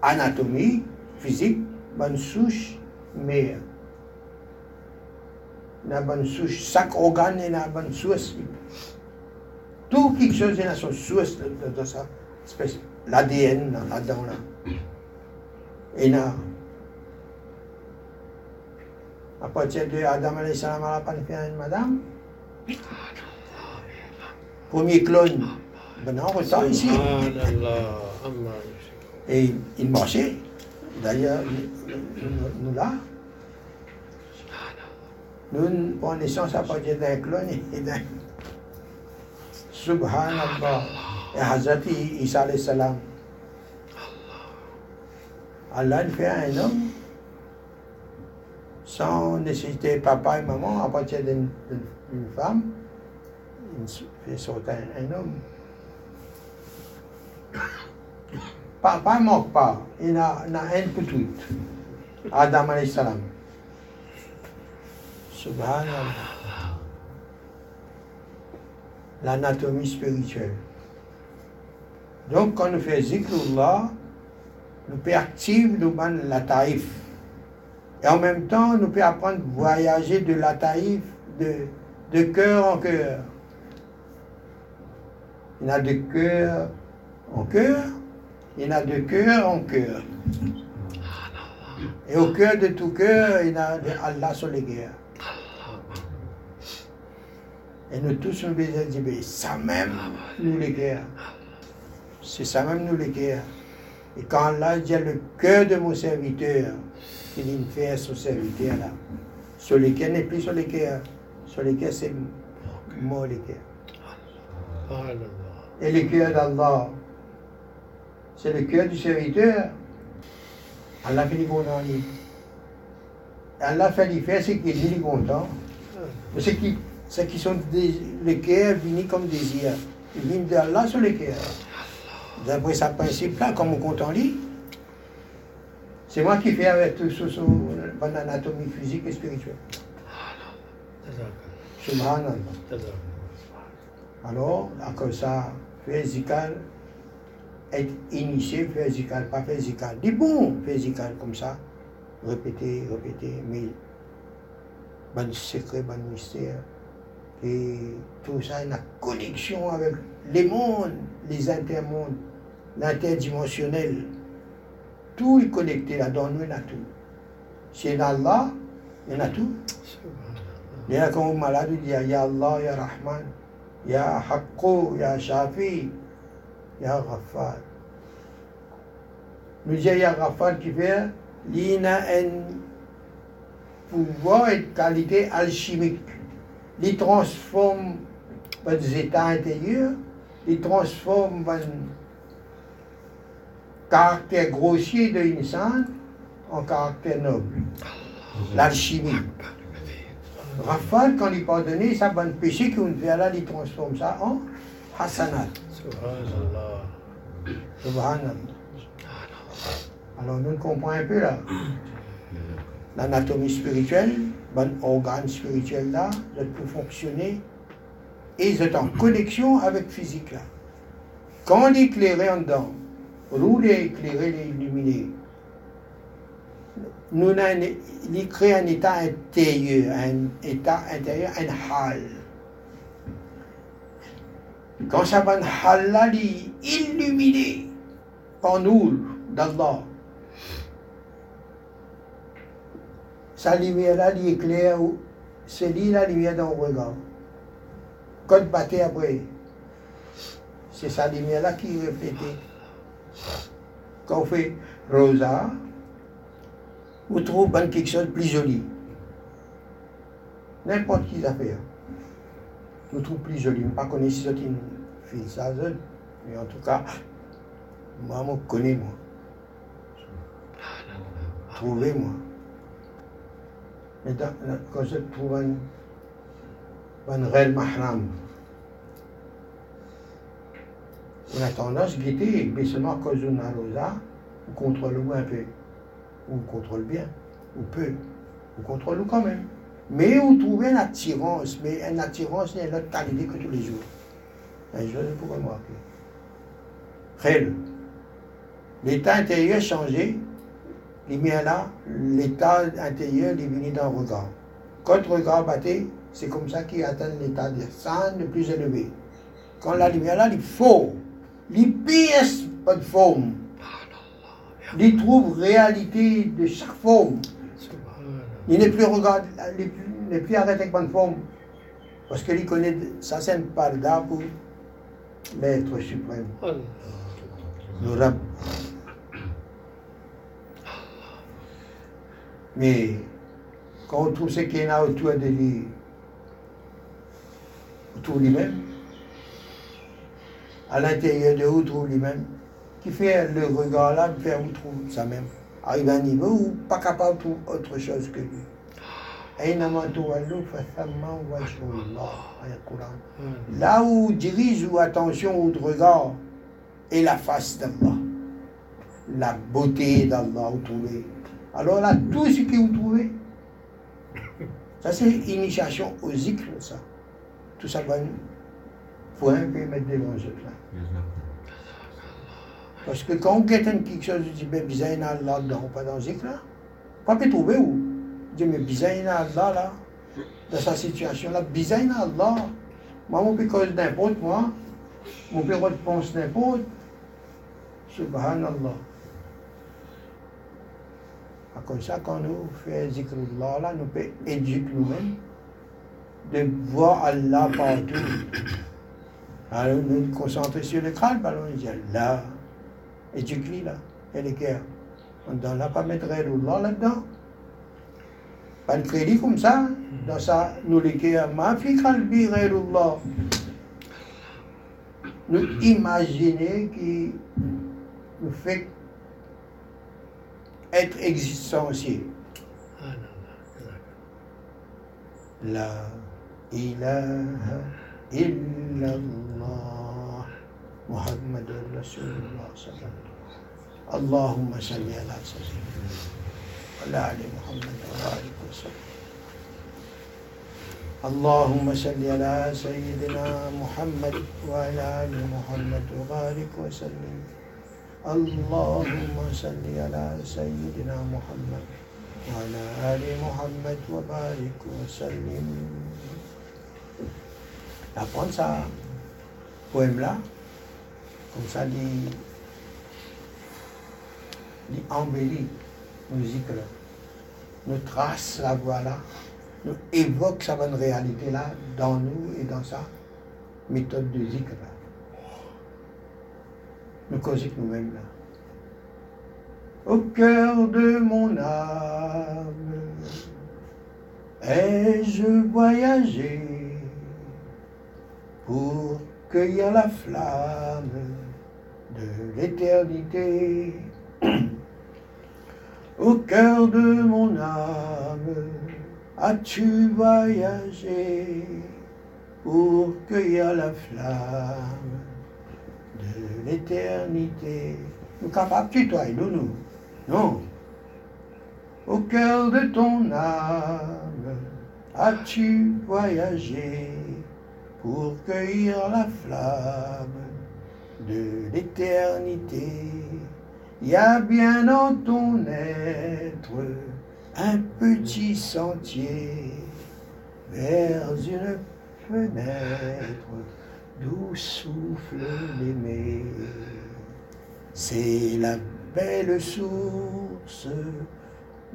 A: anatomie physique, bonne souche, mais la bonne souche, chaque organe est la bonne source. Tout quelque chose est dans son source de, de, de ça. L'ADN là-dedans là. Et là, à partir de Adam alayhi salam à la madame, premier clone, ben non, on ici. Et il marchait. D'ailleurs, nous, là. Nous prenons naissance à partir d'un clone et d'un. Subhanallah. Et Hazrat Isa alayhi salam. Allah fait un homme sans nécessiter papa et maman à partir d'une femme. Il fait sortir un homme. Papa ne manque pas. Il a, a un pour tout. Adam alayhi salam. Subhanallah. L'anatomie spirituelle. Donc, quand nous faisons zikrullah, nous pouvons activer la taïf. Et en même temps, nous pouvons apprendre à voyager de la taïf de, de cœur en cœur. Il y a de cœur en cœur il y en a de cœur en cœur. Et au cœur de tout cœur, il y a de Allah sur les guerres. Et nous tous, nous disons, ça même, nous les guerres. C'est ça même, nous les guerres. Et quand Allah dit le cœur de mon serviteur, il fait à son serviteur là. Sur lesquels n'est plus sur les cœurs. Sur lesquels c'est mort les cœurs. Et le cœur d'Allah, c'est le cœur du serviteur. Allah fait du content. Allah fait du faire ce qu'il est content. Ce qui, ce qui sont des, les cœurs viennent comme désir. Ils viennent d'Allah sur les cœurs. D'après sa principe-là, comme on compte en lit, c'est moi qui fais avec tout ce, son anatomie physique et spirituelle. Subhanallah. Alors, à cause ça, fait être initié, faire zikar, pas faire zikar. Dis bon, faire comme ça. Répéter, répéter, mais bon secret, bon mystère. Et tout ça, une connexion avec les mondes, les intermondes, l'interdimensionnel. Tout est connecté là-dedans, nous, il y a tout. C'est Allah, il y en a tout. Il y a quand malade, il dit Ya Allah, Ya Rahman, Ya Haqqo, Ya Shafi, Ya Ghaffar. Nous disons Ya Ghaffar qui fait, il a un pouvoir et qualité alchimique. Il transforme les états intérieurs, il transforme le caractère grossier de l'insan en caractère noble. l'alchimie. Rafale, quand il pardonne, ça va péché qu'on fait là, il transforme ça en hasanat.
B: Subhanallah.
A: Subhanallah. Alors nous comprenons un peu là. L'anatomie spirituelle, bon organe spirituel là, de peut fonctionner et ils sont en connexion avec physique là. Quand on est éclairé en dedans, roule est éclairé, est illuminé. Nous il crée un état intérieur, un état intérieur, un hal. Quand ça va un hal là, il est illuminé par nous, d'Allah. Sa lumière là, il éclaire, c'est lui la lumière dans le regard. Quand battait après, c'est sa lumière là qui reflétée. Quand on fait rosa, on trouve quelque chose de plus joli. N'importe qui a fait. On trouve plus joli. Je ne pas connais si c'est une fille ça, mais en tout cas, moi, je connais moi. Trouvez-moi. Je trouve un, un réel mahram, on a tendance à guetter, mais seulement à cause d'une rosa, on contrôle un peu. Ou on contrôle bien, ou peu. On contrôle quand même. Mais on trouve une attirance, mais une attirance n'est l'autre qualité que tous les jours. Un jour, vous pouvez remarquer. Réel. L'état intérieur changé, là, l'état intérieur est venu dans le regard. Quand le regard battait, c'est comme ça qu'il atteint l'état de sang le plus élevé. Quand la lumière là, il faut, il pièce pas de forme. Il trouve réalité de chaque forme. Il n'est plus regard, il n'est plus, arrêté avec bonne forme. Parce qu'il connaît, c'est un parda pour l'être suprême, le Rab. Mais quand on trouve ce qu'il y a autour de lui, on trouve lui-même. À l'intérieur de vous, trouve lui-même. Qui fait le regard là, faire vous trouve ça même. Arrive à un niveau où pas capable de trouver autre chose que lui. Ah. Hmm. Là où dirige ou attention, votre regard, est la face d'Allah. La beauté d'Allah, vous trouvez. Alors là, tout ce que vous trouvez, ça c'est initiation au zikr, ça. Tout ça va faut un peu mettre devant eux là. Parce que quand on guette quelque chose, on dit, ben, bizarre, il Allah dedans, pas dans zikr là. Pas peut trouver où. Je dis, mais bizarre, il Allah là, dans sa situation là, bizarre, il Allah. Moi, mon cause n'importe, moi. Mon peut pense n'importe. Subhanallah. Comme ça, quand nous faisons zikrullah, là, nous pouvons éduquer nous-mêmes de voir Allah partout. Alors, nous nous concentrer sur le crâne, alors on dit Allah, éduque-lui là, et les cœurs. On ne doit pas mettre Allah là-dedans. Pas le crédit comme ça, dans ça, nous les cœurs, ma fi qalbi ghayrullah. Nous imaginer qui nous fait être existentiel. La ilaha illallah محمد رسول الله صلى الله عليه وسلم اللهم صل على سيدنا وعلى ال محمد وبارك وسلم اللهم صل على سيدنا محمد وعلى ال محمد وبارك وسلم اللهم صل على سيدنا محمد وعلى ال محمد وبارك وسلم apprendre ça poème là comme ça dit dit embellit musique là nous trace la voix là nous évoque sa bonne réalité là dans nous et dans sa méthode de zikr Nous causons nous-mêmes là. Au cœur de mon âme, ai-je voyagé pour cueillir la flamme de l'éternité? Au cœur de mon âme, as-tu voyagé pour cueillir la flamme de l'éternité Nous capables tutoyer, nous, nous. Non. Au cœur de ton âme, as-tu voyagé pour cueillir la flamme de l'éternité? Il y a bien dans ton être un petit sentier vers une fenêtre d'où souffle l'aimé. C'est la belle source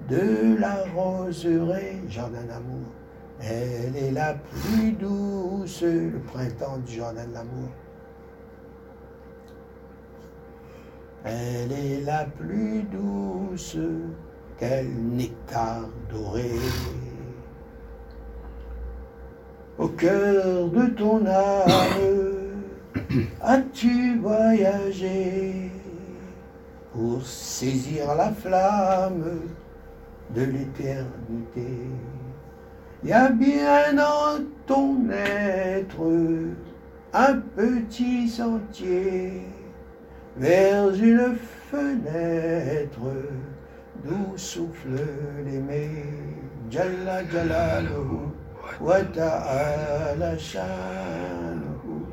A: de la roseraie, jardin d'amour. Elle est la plus douce, le printemps du jardin de l'amour. Elle est la plus douce, quel nectar doré. Au cœur de ton âme, as-tu voyagé pour saisir la flamme de l'éternité? Il y a bien dans ton être un petit sentier vers une fenêtre d'où souffle l'aimé. Jalla Jalaluhu ta'ala shanuhu.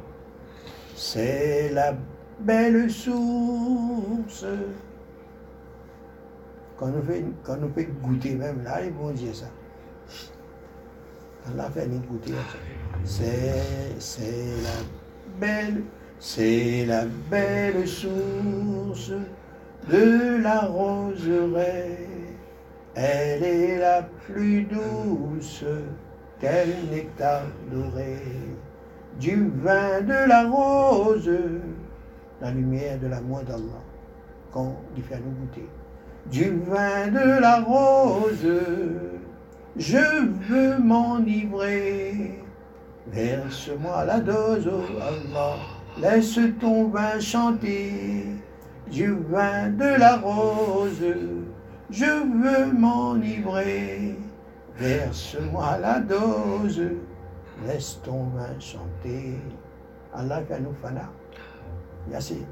A: C'est la belle source. Quand on fait, quand on fait goûter même là, les bons Dieu ça. Allah fait nous goûter ça. C'est, c'est la belle, c'est la belle source de la roseraie. Elle est la plus douce, quel nectar doré. Du vin de la rose, la lumière de l'amour d'Allah, qu'on lui fait nous goûter. Du vin de la rose, je veux m'enivrer. Verse-moi la dose, oh Allah, laisse ton vin chanter. Du vin de la rose, je veux m'enivrer. Verse-moi la dose, laisse ton vin chanter. Allah fait nous fana. Merci.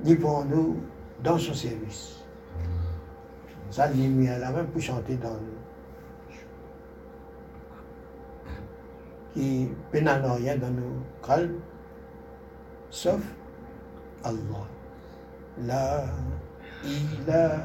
A: Dis pour nous dans son service. Sa lumière là même pour chanter dans nous. Qui pénale rien dans nos calmes, sauf Allah. La ilaha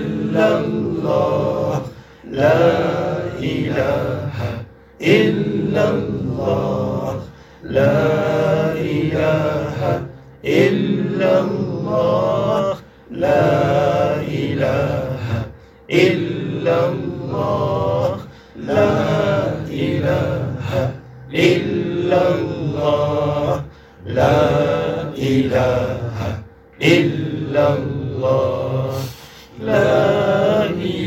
A: illallah. La ilaha illallah. La ilaha illallah. La ilaha illallah. La ilaha illallah. La ilaha illallah. La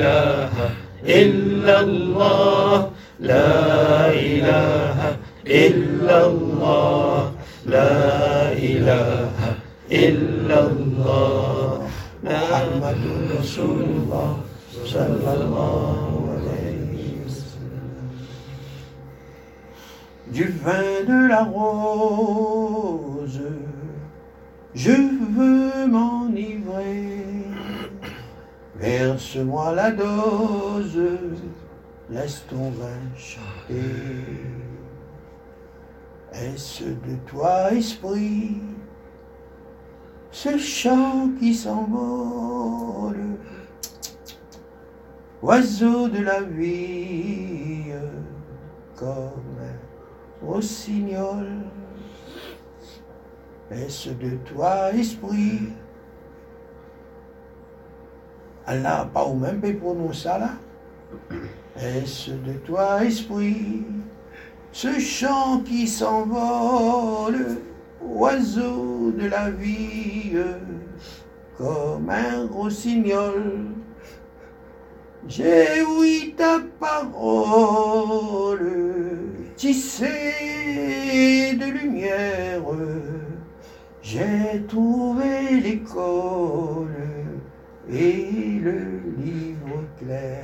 B: إله إلا الله لا إله إلا الله لا إله إلا الله
A: محمد رسول الله صلى الله عليه وسلم Du vin de la rose, je veux m'enivrer. Verse-moi la dose, laisse ton vin chanter. Est-ce de toi, esprit, ce chant qui s'envole, oiseau de la vie, comme un rossignol. Est-ce de toi, esprit Allah, pas au même peut prononcer ça là. Est-ce de toi, esprit, ce chant qui s'envole, oiseau de la vie, comme un rossignol? J'ai ouï ta parole, tissée de lumière. J'ai trouvé l'école et le livre clair.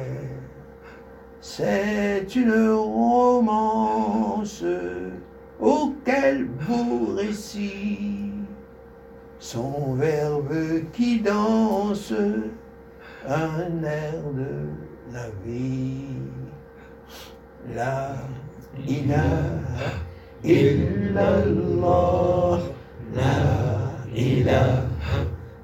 A: C'est une romance auquel beau récit, son verbe qui danse un air de la vie. La ilaha illallah, la ilaha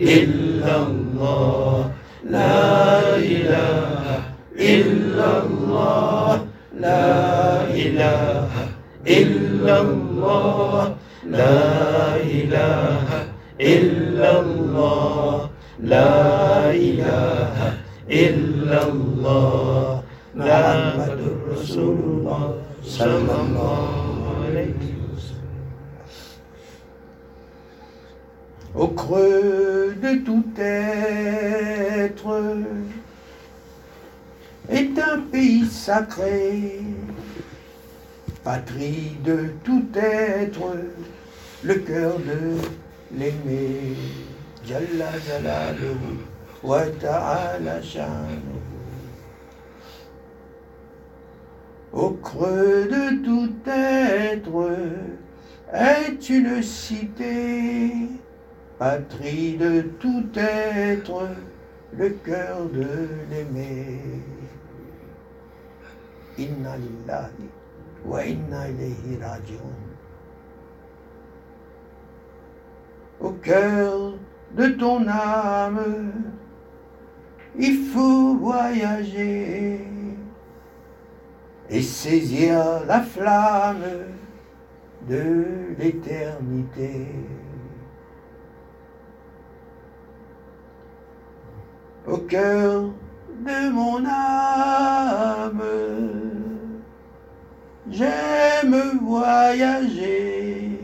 A: إلا الله لا إله إلا الله لا إله إلا الله لا إله إلا
B: الله لا إله إلا الله
A: محمد رسول الله صلى الله
B: عليه وسلم
A: Au creux de tout être est un pays sacré, patrie de tout être, le cœur de l'aimer. Jalla Jalaluhu wa ta'ala. Au creux de tout être est une cité, patrie de tout être, le cœur de l'aimer. inna lillahi wa inna ilayhi. Au cœur de ton âme, il faut voyager et saisir la flamme de l'éternité. Au cœur de mon âme, j'aime voyager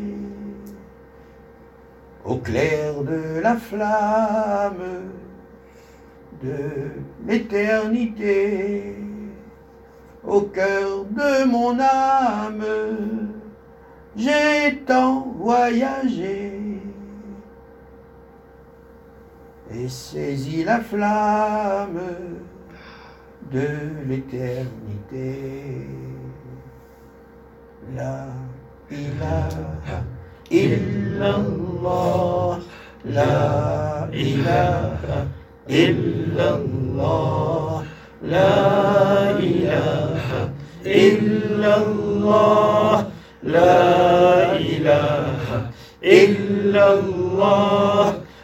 A: au clair de la flamme de l'éternité, au cœur de mon âme, j'ai tant voyagé et saisi la flamme de l'éternité. La ilaha illallah, la ilaha illallah, la ilaha illallah, la ilaha illallah,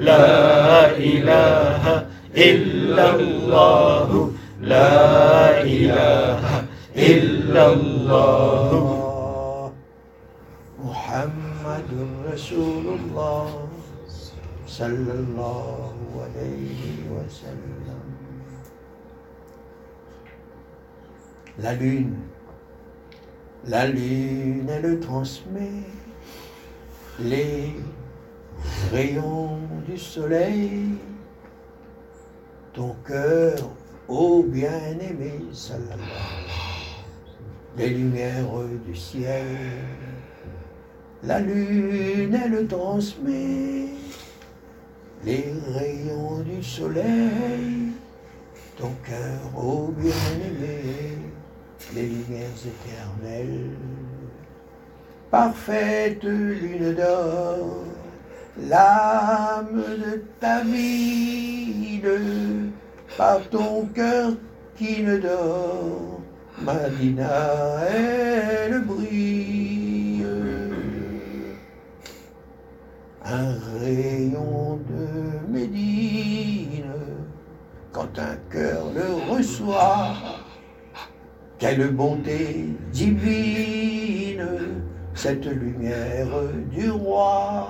A: ilaha illallah, la ilaha illallah, la ilaha illallah. محمد رسول الله صلى الله عليه وسلم La lune, la lune, elle transmet les rayons du soleil, ton cœur, ô bien-aimé, les lumières du ciel. La lune, elle transmet les rayons du soleil, ton cœur, ô bien-aimé, les lumières éternelles. Parfaite lune d'or, l'âme de ta ville, par ton cœur qui ne dort, Madina, elle brille. Un rayon de Médine, quand un cœur le reçoit, quelle bonté divine, cette lumière du roi,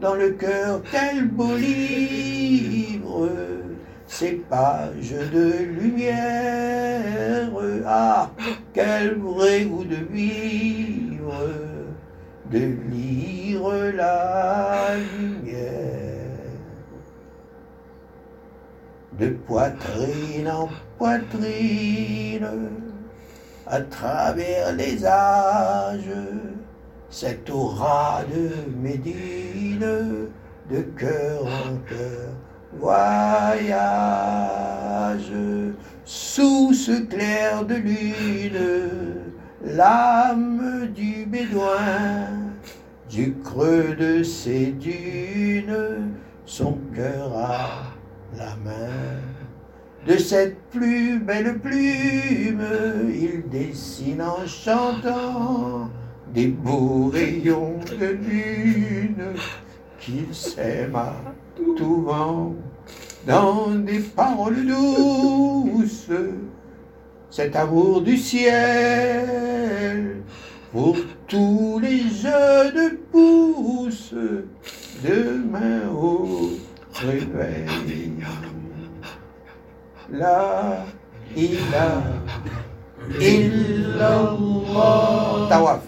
A: dans le cœur, quel beau livre, ces pages de lumière, ah, quel vrai goût de vivre, de lire la lumière, de poitrine en poitrine, à travers les âges, cette aura de Médine, de cœur en cœur, voyage, sous ce clair de lune, l'âme du bédouin, du creux de ses dunes, son cœur à la main. De cette plus belle plume, il dessine en chantant des beaux rayons de lune qu'il sème à tout vent dans des paroles douces. Cet amour du ciel pour tous les jeux de pouce, demain au réveil. La ilaha illallah. Tawaf.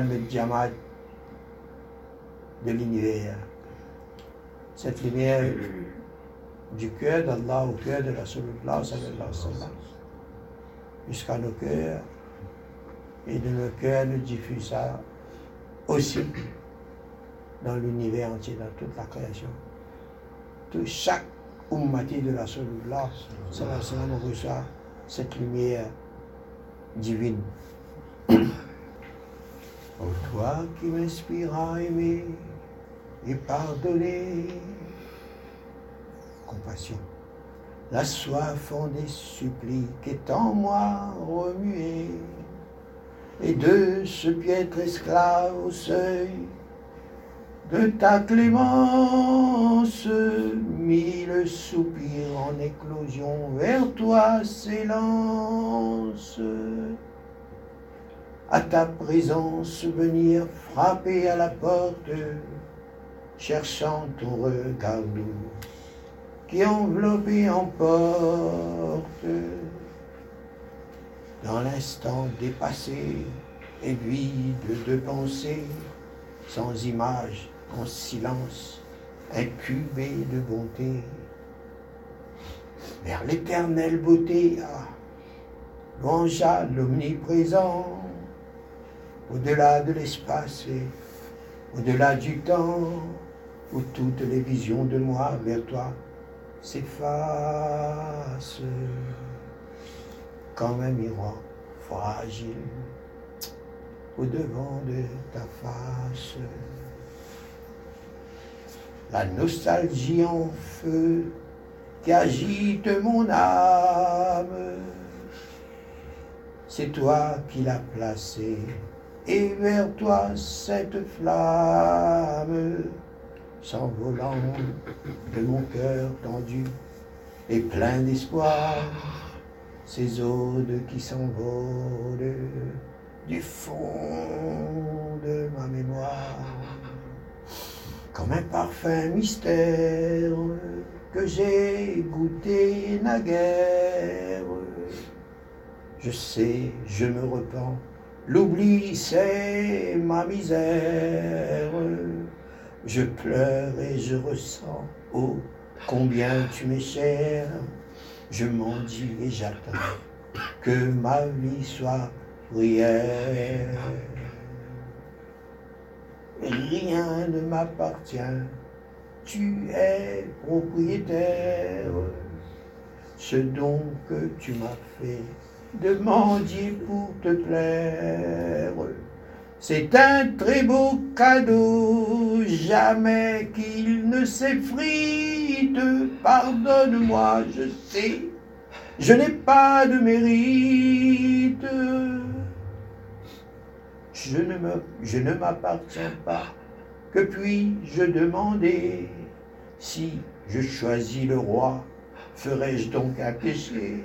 A: diamant de l'univers. Cette lumière du cœur d'Allah au cœur de Rasulullah wa sallam, jusqu'à nos cœurs, et de nos cœurs nous diffuse ça aussi dans l'univers entier, dans toute la création. Tout, chaque ummati de la Rasulullah, reçoit cette lumière divine. Ô toi qui m'inspires à aimer et pardonner, compassion. La soif en des suppliques est en moi remuée, et de ce piètre esclave au seuil de ta clémence, mille soupirs en éclosion vers toi s'élancent. À ta présence venir frapper à la porte, cherchant ton regard doux, qui enveloppe et emporte. Dans l'instant dépassé et vide de pensée, sans image, en silence, incubé de bonté, vers l'éternelle beauté, ah, louange à l'omniprésent, au-delà de l'espace et au-delà du temps, où toutes les visions de moi vers toi s'effacent, comme un miroir fragile au devant de ta face. La nostalgie en feu qui agite mon âme, c'est toi qui l'as placée, et vers toi cette flamme, s'envolant de mon cœur tendu, et plein d'espoir, ces odes qui s'envolent du fond de ma mémoire, comme un parfum mystère que j'ai goûté naguère. Je sais, je me repens, l'oubli c'est ma misère. Je pleure et je ressens, oh, combien tu m'es cher. Je m'en dis et j'attends que ma vie soit prière. Rien ne m'appartient, tu es propriétaire. Ce don que tu m'as fait, demandier pour te plaire. C'est un très beau cadeau, jamais qu'il ne s'effrite. Pardonne-moi, je sais, je n'ai pas de mérite. Je ne, me, je ne m'appartiens pas, que puis-je demander Si je choisis le roi, ferais-je donc un péché?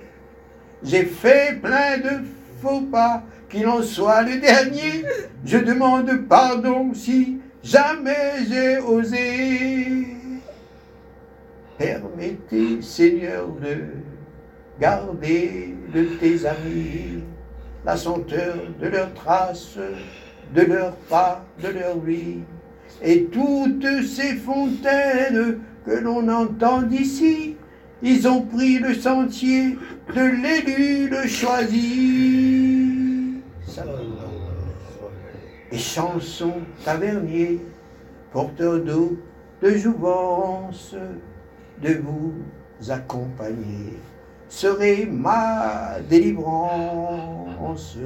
A: J'ai fait plein de faux pas, qu'il en soit le dernier. Je demande pardon si jamais j'ai osé. Permettez, Seigneur, de garder de tes amis la senteur de leurs traces, de leurs pas, de leur vie, et toutes ces fontaines que l'on entend d'ici, ils ont pris le sentier de l'élu le choisi. Et chansons taverniers, porteurs d'eau, de jouvence, de vous accompagner serait ma délivrance.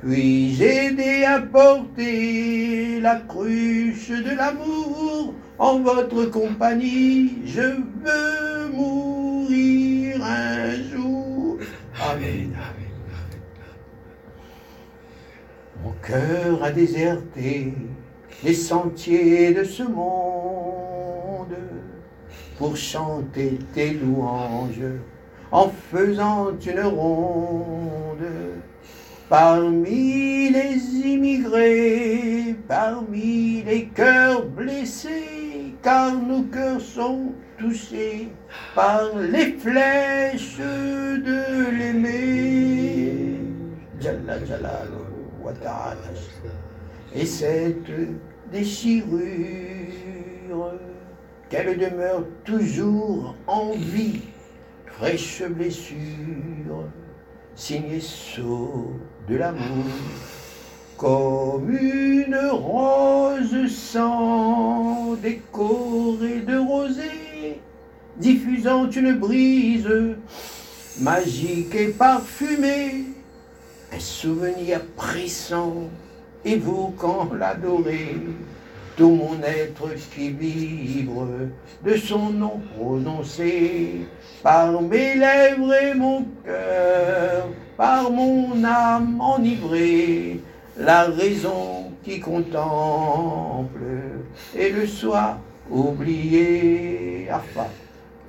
A: Puis-je aider à porter la cruche de l'amour en votre compagnie Je veux mourir un jour. Amen. Mon cœur a déserté les sentiers de ce monde pour chanter tes louanges en faisant une ronde parmi les immigrés, parmi les cœurs blessés, car nos cœurs sont par les flèches de l'aimer. Et cette déchirure, qu'elle demeure toujours en vie fraîche blessure, signée sceau de l'amour, comme une rose sans décorée de rosée, diffusant une brise magique et parfumée, un souvenir pressant évoquant l'adoré tout mon être qui vibre de son nom prononcé par mes lèvres et mon cœur, par mon âme enivrée, la raison qui contemple et le soir oublié. Arfa.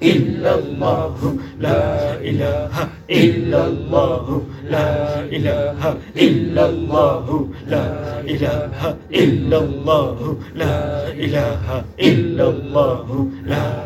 B: illallah la ilaha illallah la ilaha illallah la ilaha illallah la ilaha illallah la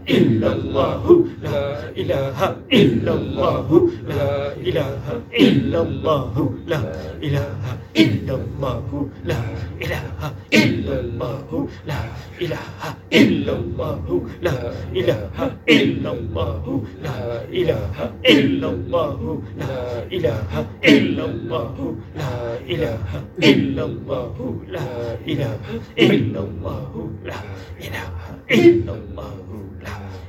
B: illallah la ilaha illallah la ilaha illallah la ilaha illallah la ilaha illallah la ilaha illallah la ilaha illallah la ilaha illallah la ilaha illallah la ilaha illallah la ilaha illallah la ilaha illallah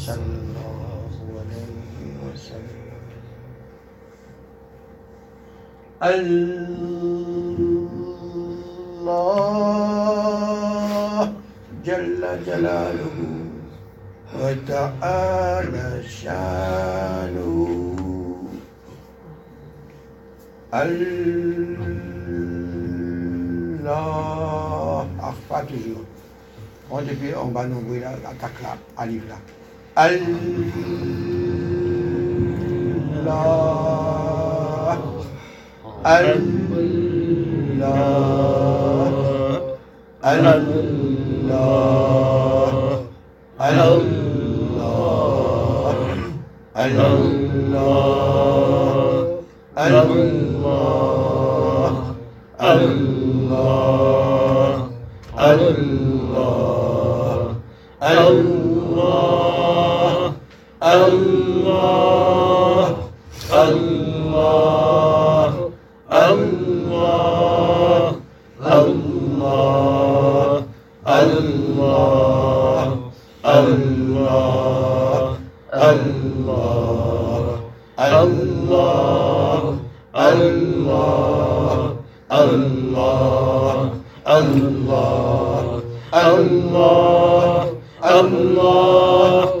B: صلى الله عليه وسلم الله جل جلاله وتعالى شانه Allah pas toujours. On depuis on va nous la attaque là, alif là. Allah. Allah. Allah. Allah. Allah. Allah. Allah. Allah. Allah. Allah. Allah. Allah. Allah. Allah. Allah. Allah. Allah. Allah. Allah. Allah. Allah.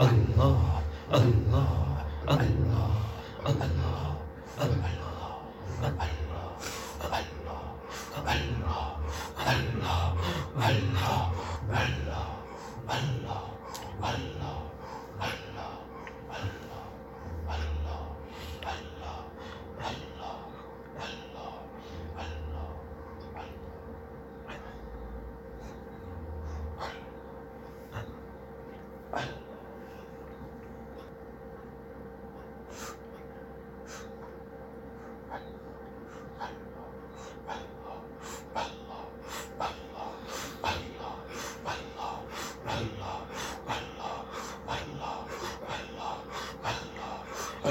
B: الله الله الله الله الله الله الله الله الله الله الله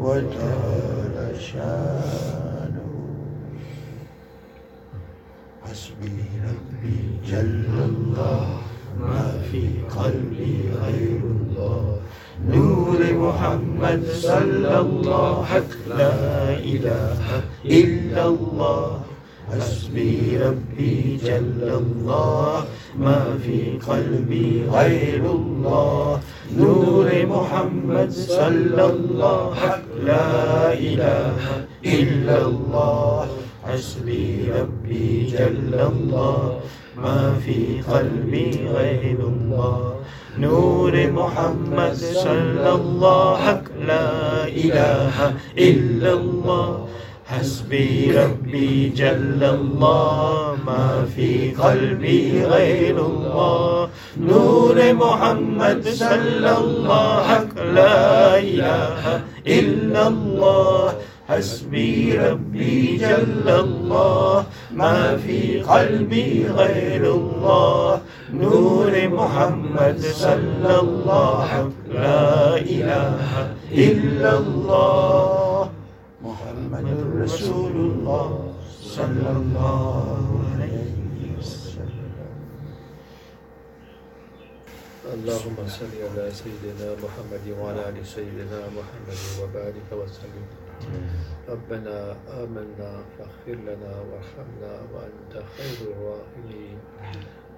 B: وتعالى شانه. حسبي ربي جل الله. ما في قلبي غير الله. نور محمد صلى الله لا إله إلا الله. حسبي ربي جل الله ما في قلبي غير الله. نور محمد صلى الله حق لا إله إلا الله. حسبي ربي جل الله ما في قلبي غير الله. نور محمد صلى الله حق لا إله إلا الله. حسبي ربي جل الله ما في قلبي غير الله. نور محمد صلى الله لا إله إلا الله. حسبي ربي جل الله ما في قلبي غير الله. نور محمد صلى الله لا إله إلا الله. محمد رسول الله صلى الله عليه وسلم.
C: اللهم صل على سيدنا محمد وعلى آل سيدنا محمد وبارك وسلم. ربنا آمنا فاغفر لنا وارحمنا وأنت خير الراحمين.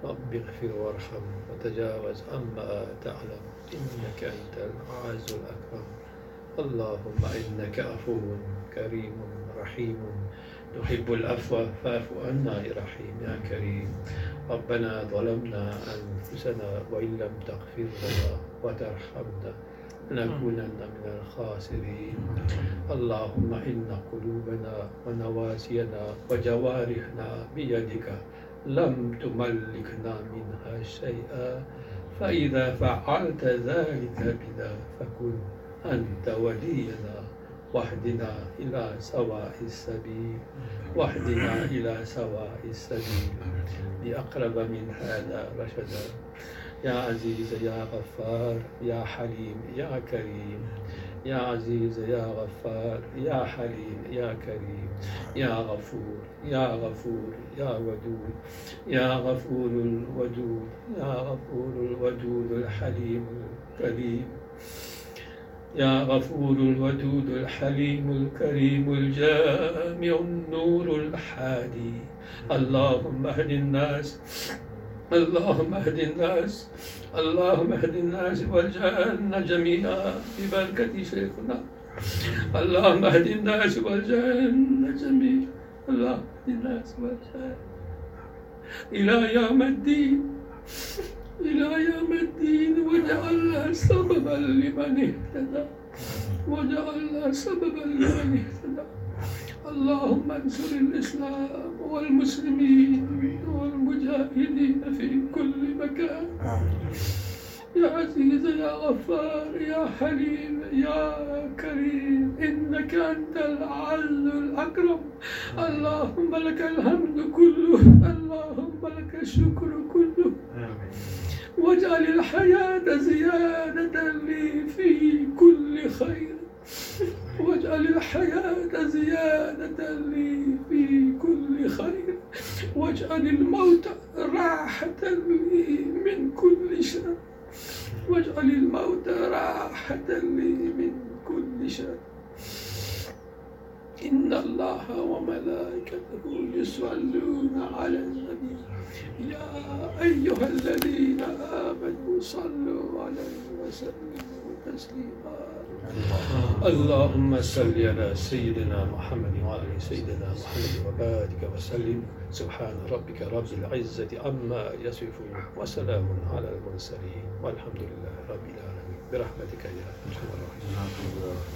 C: رب اغفر وارحم وتجاوز عما تعلم. إنك أنت الأعز الأكرم. اللهم إنك عفو كريم رحيم. تحب العفو فاعف عنا يا رحيم يا كريم. ربنا ظلمنا أنفسنا وإن لم تغفر لنا وترحمنا لنكونن من الخاسرين. اللهم إن قلوبنا ونواسينا وجوارحنا بيدك لم تملكنا منها شيئا. فإذا فعلت ذلك بنا فكن أنت ولينا واهدنا إلى سواء السبيل واهدنا إلى سواء السبيل. لأقرب من هذا رشدا. يا عزيز يا غفار يا حليم يا كريم. يا عزيز يا غفار يا حليم يا كريم. يا غفور يا غفور يا ودود. يا غفور الودود يا غفور الودود الحليم الكريم يا غفور الودود الحليم الكريم الجامع النور الحادي. اللهم اهد الناس اللهم اهد الناس اللهم اهد الناس والجعلنا جميعا ببركة شيخنا. اللهم اهد الناس والجعلنا جميعا. اللهم اهد الناس والجعلنا إلى يوم الدين. إلى يوم الدين وجعلنا سببا لمن اهتدى. وجعلنا سببا لمن اهتدى. اللهم انصر الإسلام والمسلمين والمجاهدين في كل مكان. يا عزيز يا غفار يا حليم يا كريم إنك أنت العز الأكرم. اللهم لك الحمد كله اللهم لك الشكر كله. واجعل الحياة زيادة لي في كل خير. واجعل الحياة زيادة لي في كل خير. واجعل الموت راحة لي من كل شر. واجعل الموت راحة لي من كل شر. إن الله وملائكته يصلون على النبي. يا أيها الذين آمنوا صلوا عليه وسلموا تسليما. اللهم صل على سيدنا محمد وعلى سيدنا محمد وبارك وسلم. سبحان ربك رب العزة عما يصفون وسلام على المرسلين. والحمد لله رب العالمين. برحمتك يا أرحم الراحمين.